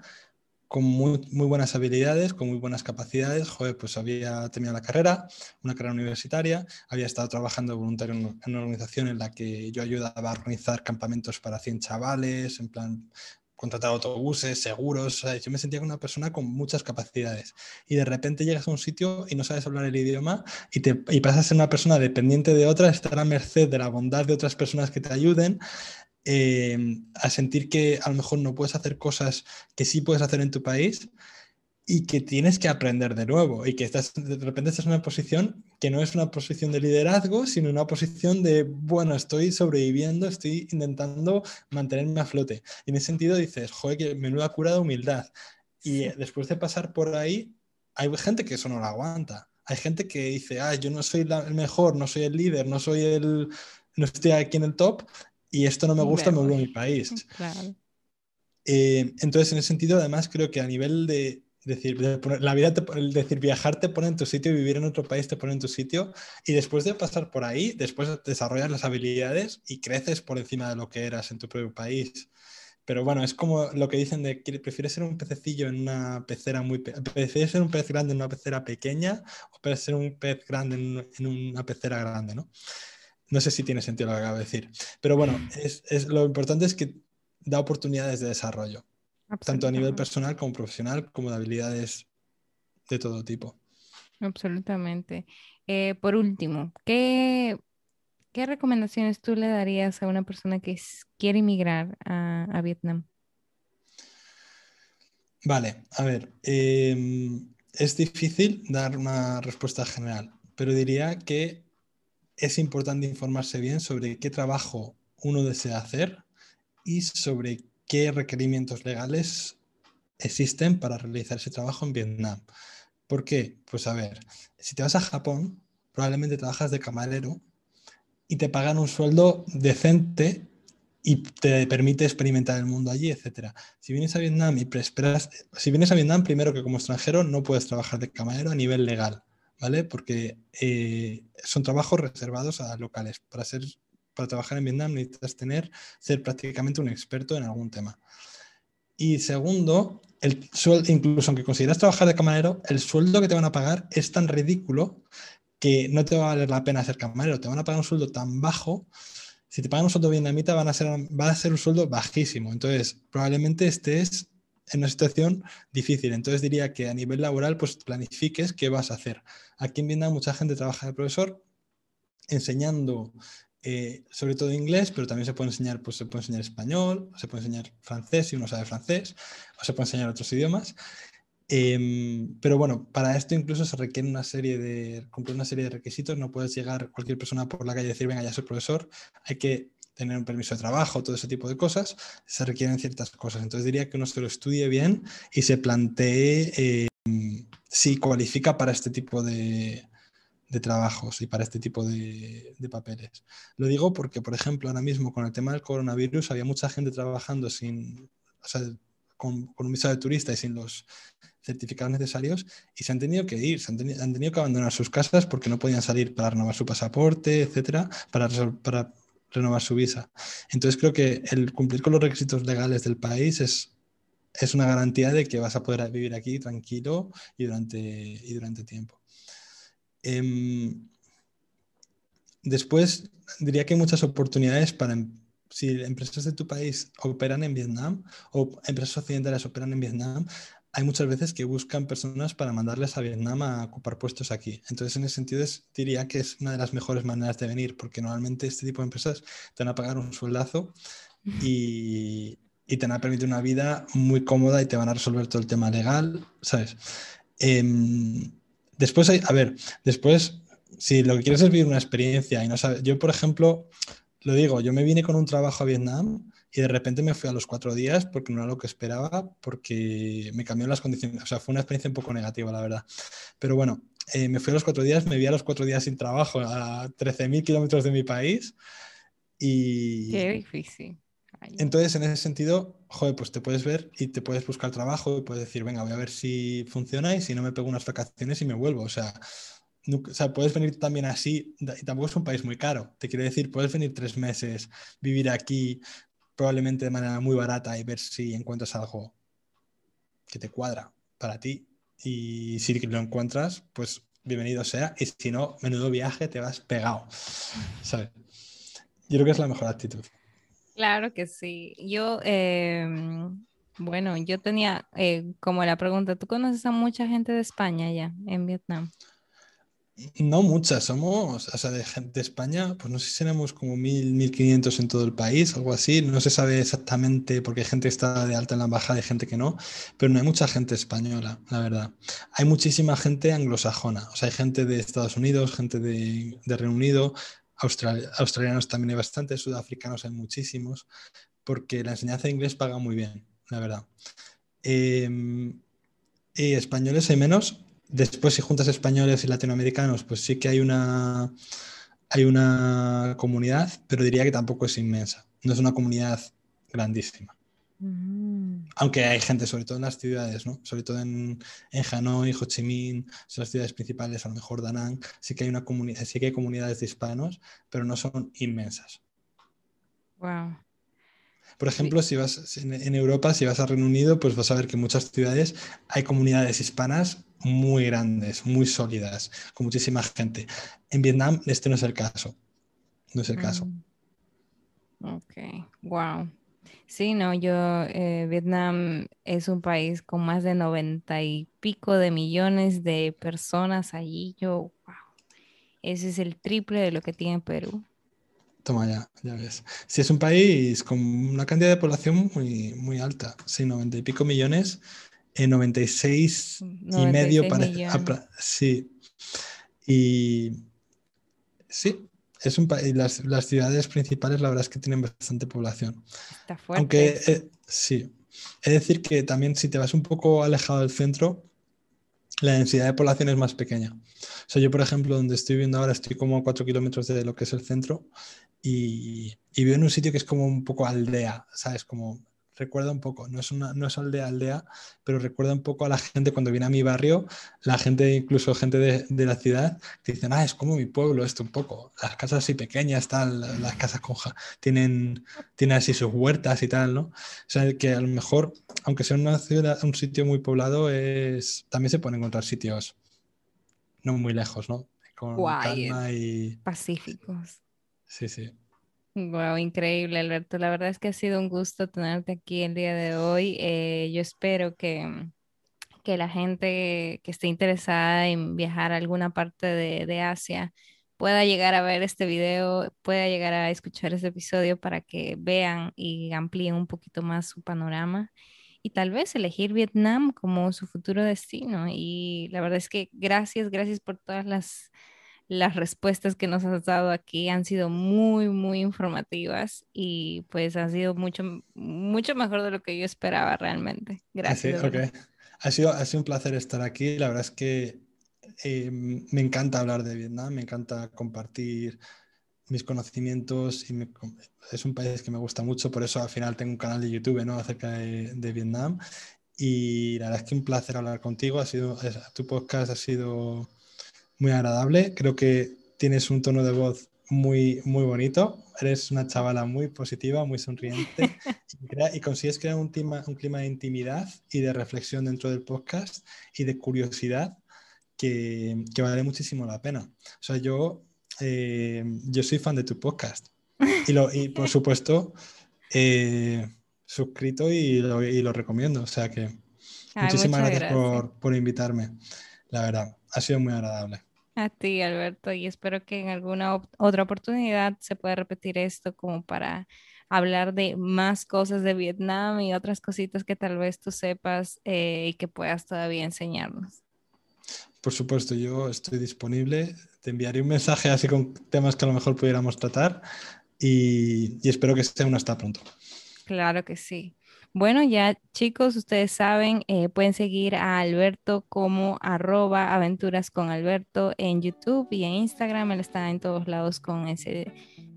con muy, buenas habilidades, con muy buenas capacidades. Joder, pues había terminado la carrera, una carrera universitaria, había estado trabajando voluntario en una organización en la que yo ayudaba a organizar campamentos para 100 chavales, en plan contratar autobuses, seguros. yo me sentía como una persona con muchas capacidades. Y de repente llegas a un sitio y no sabes hablar el idioma y, te, y pasas a ser una persona dependiente de otra, estar a merced de la bondad de otras personas que te ayuden. Eh, a sentir que a lo mejor no puedes hacer cosas que sí puedes hacer en tu país y que tienes que aprender de nuevo y que estás, de repente estás en una posición que no es una posición de liderazgo, sino una posición de, bueno, estoy sobreviviendo, estoy intentando mantenerme a flote. Y en ese sentido dices, joder, que menuda cura de humildad. Y después de pasar por ahí, hay gente que eso no lo aguanta. Hay gente que dice, ah, yo no soy el mejor, no soy el líder, no soy el, no estoy aquí en el top y esto no me gusta, me vuelvo a mi país. Eh, entonces, en ese sentido, además, creo que a nivel de, decir, la vida, te, decir, viajar te pone en tu sitio, vivir en otro país te pone en tu sitio y después de pasar por ahí, después desarrollas las habilidades y creces por encima de lo que eras en tu propio país. Pero bueno, es como lo que dicen de que prefieres ser un pececillo en una pecera muy... ¿Prefieres ser un pez grande en una pecera pequeña o prefieres ser un pez grande en, una pecera grande, ¿no? No sé si tiene sentido lo que acabo de decir. Pero bueno, es, es, lo importante es que da oportunidades de desarrollo tanto a nivel personal como profesional, como de habilidades de todo tipo. Absolutamente. Eh, por último, ¿qué, ¿qué, recomendaciones tú le darías a una persona que quiere emigrar a, Vietnam? Vale, a ver, em, es difícil dar una respuesta general, pero diría que es importante informarse bien sobre qué trabajo uno desea hacer y sobre qué requerimientos legales existen para realizar ese trabajo en Vietnam. ¿Por qué? Pues a ver, si te vas a Japón, probablemente trabajas de camarero y te pagan un sueldo decente y te permite experimentar el mundo allí, etc. Si vienes a Vietnam y esperas, si vienes a Vietnam, primero que como extranjero no puedes trabajar de camarero a nivel legal, ¿vale? Porque eh, son trabajos reservados a locales. Para ser para trabajar en Vietnam necesitas tener, ser prácticamente un experto en algún tema. Y segundo, el sueldo, incluso aunque consideras trabajar de camarero, el sueldo que te van a pagar es tan ridículo que no te va a valer la pena ser camarero. Te van a pagar un sueldo tan bajo. Si te pagan un sueldo vietnamita, van a ser, va a ser un sueldo bajísimo. Entonces, probablemente estés en una situación difícil. Entonces diría que a nivel laboral, pues planifiques qué vas a hacer. Aquí en Vietnam mucha gente trabaja de profesor enseñando eh, sobre todo inglés, pero también se puede enseñar, pues se puede enseñar español, se puede enseñar francés si uno sabe francés, o se puede enseñar otros idiomas. Em, pero bueno, para esto incluso se requiere una serie de, cumplir una serie de requisitos. No puedes llegar cualquier persona por la calle y decir, venga, ya soy profesor. Hay que tener un permiso de trabajo, todo ese tipo de cosas. Se requieren ciertas cosas. Entonces diría que uno se lo estudie bien y se plantee em, si cualifica para este tipo de, trabajos y para este tipo de, papeles. Lo digo porque, por ejemplo, ahora mismo con el tema del coronavirus había mucha gente trabajando sin, con, un visado de turista y sin los certificados necesarios y se han tenido que ir, se han, tenido, que abandonar sus casas porque no podían salir para renovar su pasaporte, etcétera, para, para renovar su visa. Entonces creo que el cumplir con los requisitos legales del país es, es una garantía de que vas a poder vivir aquí tranquilo y durante, y durante tiempo. Em, después, diría que hay muchas oportunidades para, em, si empresas de tu país operan en Vietnam o empresas occidentales operan en Vietnam, hay muchas veces que buscan personas para mandarles a Vietnam a ocupar puestos aquí. Entonces, en ese sentido, diría que es una de las mejores maneras de venir, porque normalmente este tipo de empresas te van a pagar un sueldazo y, y te van a permitir una vida muy cómoda y te van a resolver todo el tema legal, ¿sabes? Em, Después hay, a ver, después, si lo que quieres es vivir una experiencia y no sabes, yo por ejemplo, lo digo, yo me vine con un trabajo a Vietnam y de repente me fui a los cuatro días porque no era lo que esperaba, porque me cambió las condiciones, o sea, fue una experiencia un poco negativa, la verdad. Pero bueno, eh, me fui a los cuatro días, me vi a los cuatro días sin trabajo a 13.000 kilómetros de mi país y... Qué difícil. Entonces, en ese sentido, joder, pues te puedes ver y te puedes buscar trabajo y puedes decir, venga, voy a ver si funciona y si no me pego unas vacaciones y me vuelvo. O sea, o sea, puedes venir también así, y tampoco es un país muy caro. Te quiero decir, puedes venir tres meses, vivir aquí probablemente de manera muy barata y ver si encuentras algo que te cuadra para ti. Y si lo encuentras, pues bienvenido sea. Y si no, menudo viaje, te vas pegado. ¿Sabes? Yo creo que es la mejor actitud. Claro que sí. Yo, em, bueno, yo tenía eh, como la pregunta, ¿tú conoces a mucha gente de España ya en Vietnam? No muchas, somos, o sea, de gente de España, pues no sé si tenemos como mil, mil quinientos en todo el país, algo así. No se sabe exactamente porque hay gente que está de alta en la embajada y gente que no, pero no hay mucha gente española, la verdad. Hay muchísima gente anglosajona, o sea, hay gente de Estados Unidos, gente de, Reino Unido, australianos también hay bastantes, sudafricanos hay muchísimos, porque la enseñanza de inglés paga muy bien, la verdad. Em, y españoles hay menos, Después, si juntas españoles y latinoamericanos, pues sí que hay una, hay una comunidad, pero diría que tampoco es inmensa. No es una comunidad grandísima. Mm. Aunque hay gente, sobre todo en las ciudades, ¿no? Sobre todo en, en Hanoi, Ho Chi Minh, son las ciudades principales, a lo mejor Da Nang, sí que hay una comunidad, sí que hay comunidades de hispanos, pero no son inmensas. Wow. Por ejemplo, si vas en, Europa, si vas a Reino Unido, pues vas a ver que en muchas ciudades hay comunidades hispanas muy grandes, muy sólidas, con muchísima gente. En Vietnam este no es el caso. No es el caso. Mm. Ok, wow. Sí, no, yo, eh, Vietnam es un país con más de noventa y pico de millones de personas allí. Yo, wow, ese es el triple de lo que tiene Perú. Toma ya, ya ves. Si es un país con una cantidad de población muy, muy alta, sí, 90 y pico millones, en 96, y medio. Sí. Y sí, es un país. Las, las, ciudades principales, la verdad es que tienen bastante población. Está fuerte. Aunque eh, sí. Es decir, que también si te vas un poco alejado del centro, la densidad de población es más pequeña. O sea, yo, por ejemplo, donde estoy viendo ahora, estoy como a 4 kilómetros de lo que es el centro y, y vivo en un sitio que es como un poco aldea, ¿sabes? Como recuerda un poco, no es, una, no es aldea aldea, pero recuerda un poco a la gente cuando viene a mi barrio, la gente, incluso gente de, de la ciudad, que dicen, ah, es como mi pueblo esto un poco, las casas así pequeñas, tal, las casas conja, tienen, tienen así sus huertas y tal, ¿no? O sea, que a lo mejor, aunque sea una ciudad, un sitio muy poblado, es, también se pueden encontrar sitios no muy lejos, ¿no? Con calma y... Pacíficos. Sí, sí. Wow, increíble, Alberto. La verdad es que ha sido un gusto tenerte aquí el día de hoy. Eh, yo espero que, que, la gente que esté interesada en viajar a alguna parte de, de, Asia pueda llegar a ver este video, pueda llegar a escuchar este episodio para que vean y amplíen un poquito más su panorama y tal vez elegir Vietnam como su futuro destino. Y la verdad es que gracias, gracias por todas las las respuestas que nos has dado aquí han sido muy, muy informativas y pues han sido mucho, mucho mejor de lo que yo esperaba realmente. Gracias. ha, sido, ha sido un placer estar aquí. La verdad es que eh, me encanta hablar de Vietnam, me encanta compartir mis conocimientos y es un país que me gusta mucho, por eso al final tengo un canal de YouTube ¿no? acerca de, de Vietnam y la verdad es que un placer hablar contigo, ha sido, tu podcast ha sido muy agradable. Creo que tienes un tono de voz muy, muy bonito. Eres una chavala muy positiva, muy sonriente y, consigues crear un clima, un clima de intimidad y de reflexión dentro del podcast y de curiosidad que, que vale muchísimo la pena. O sea, yo, eh, yo soy fan de tu podcast y, lo, y por supuesto, eh, suscrito y lo, y lo, recomiendo. O sea que muchísimas gracias, Por, por invitarme. La verdad, ha sido muy agradable. A ti, Alberto, y espero que en alguna otra oportunidad se pueda repetir esto como para hablar de más cosas de Vietnam y otras cositas que tal vez tú sepas eh, y que puedas todavía enseñarnos. Por supuesto, yo estoy disponible. Te enviaré un mensaje así con temas que a lo mejor pudiéramos tratar y, y espero que sea un hasta pronto. Claro que sí. Bueno, ya chicos, ustedes saben, eh, pueden seguir a Alberto como arroba aventuras con Alberto en YouTube y en Instagram. Él está en todos lados con ese,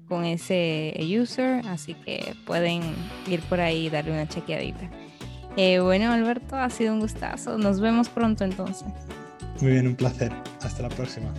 con ese user, así que pueden ir por ahí y darle una chequeadita. Eh, bueno, Alberto, ha sido un gustazo. Nos vemos pronto entonces. Muy bien, un placer. Hasta la próxima.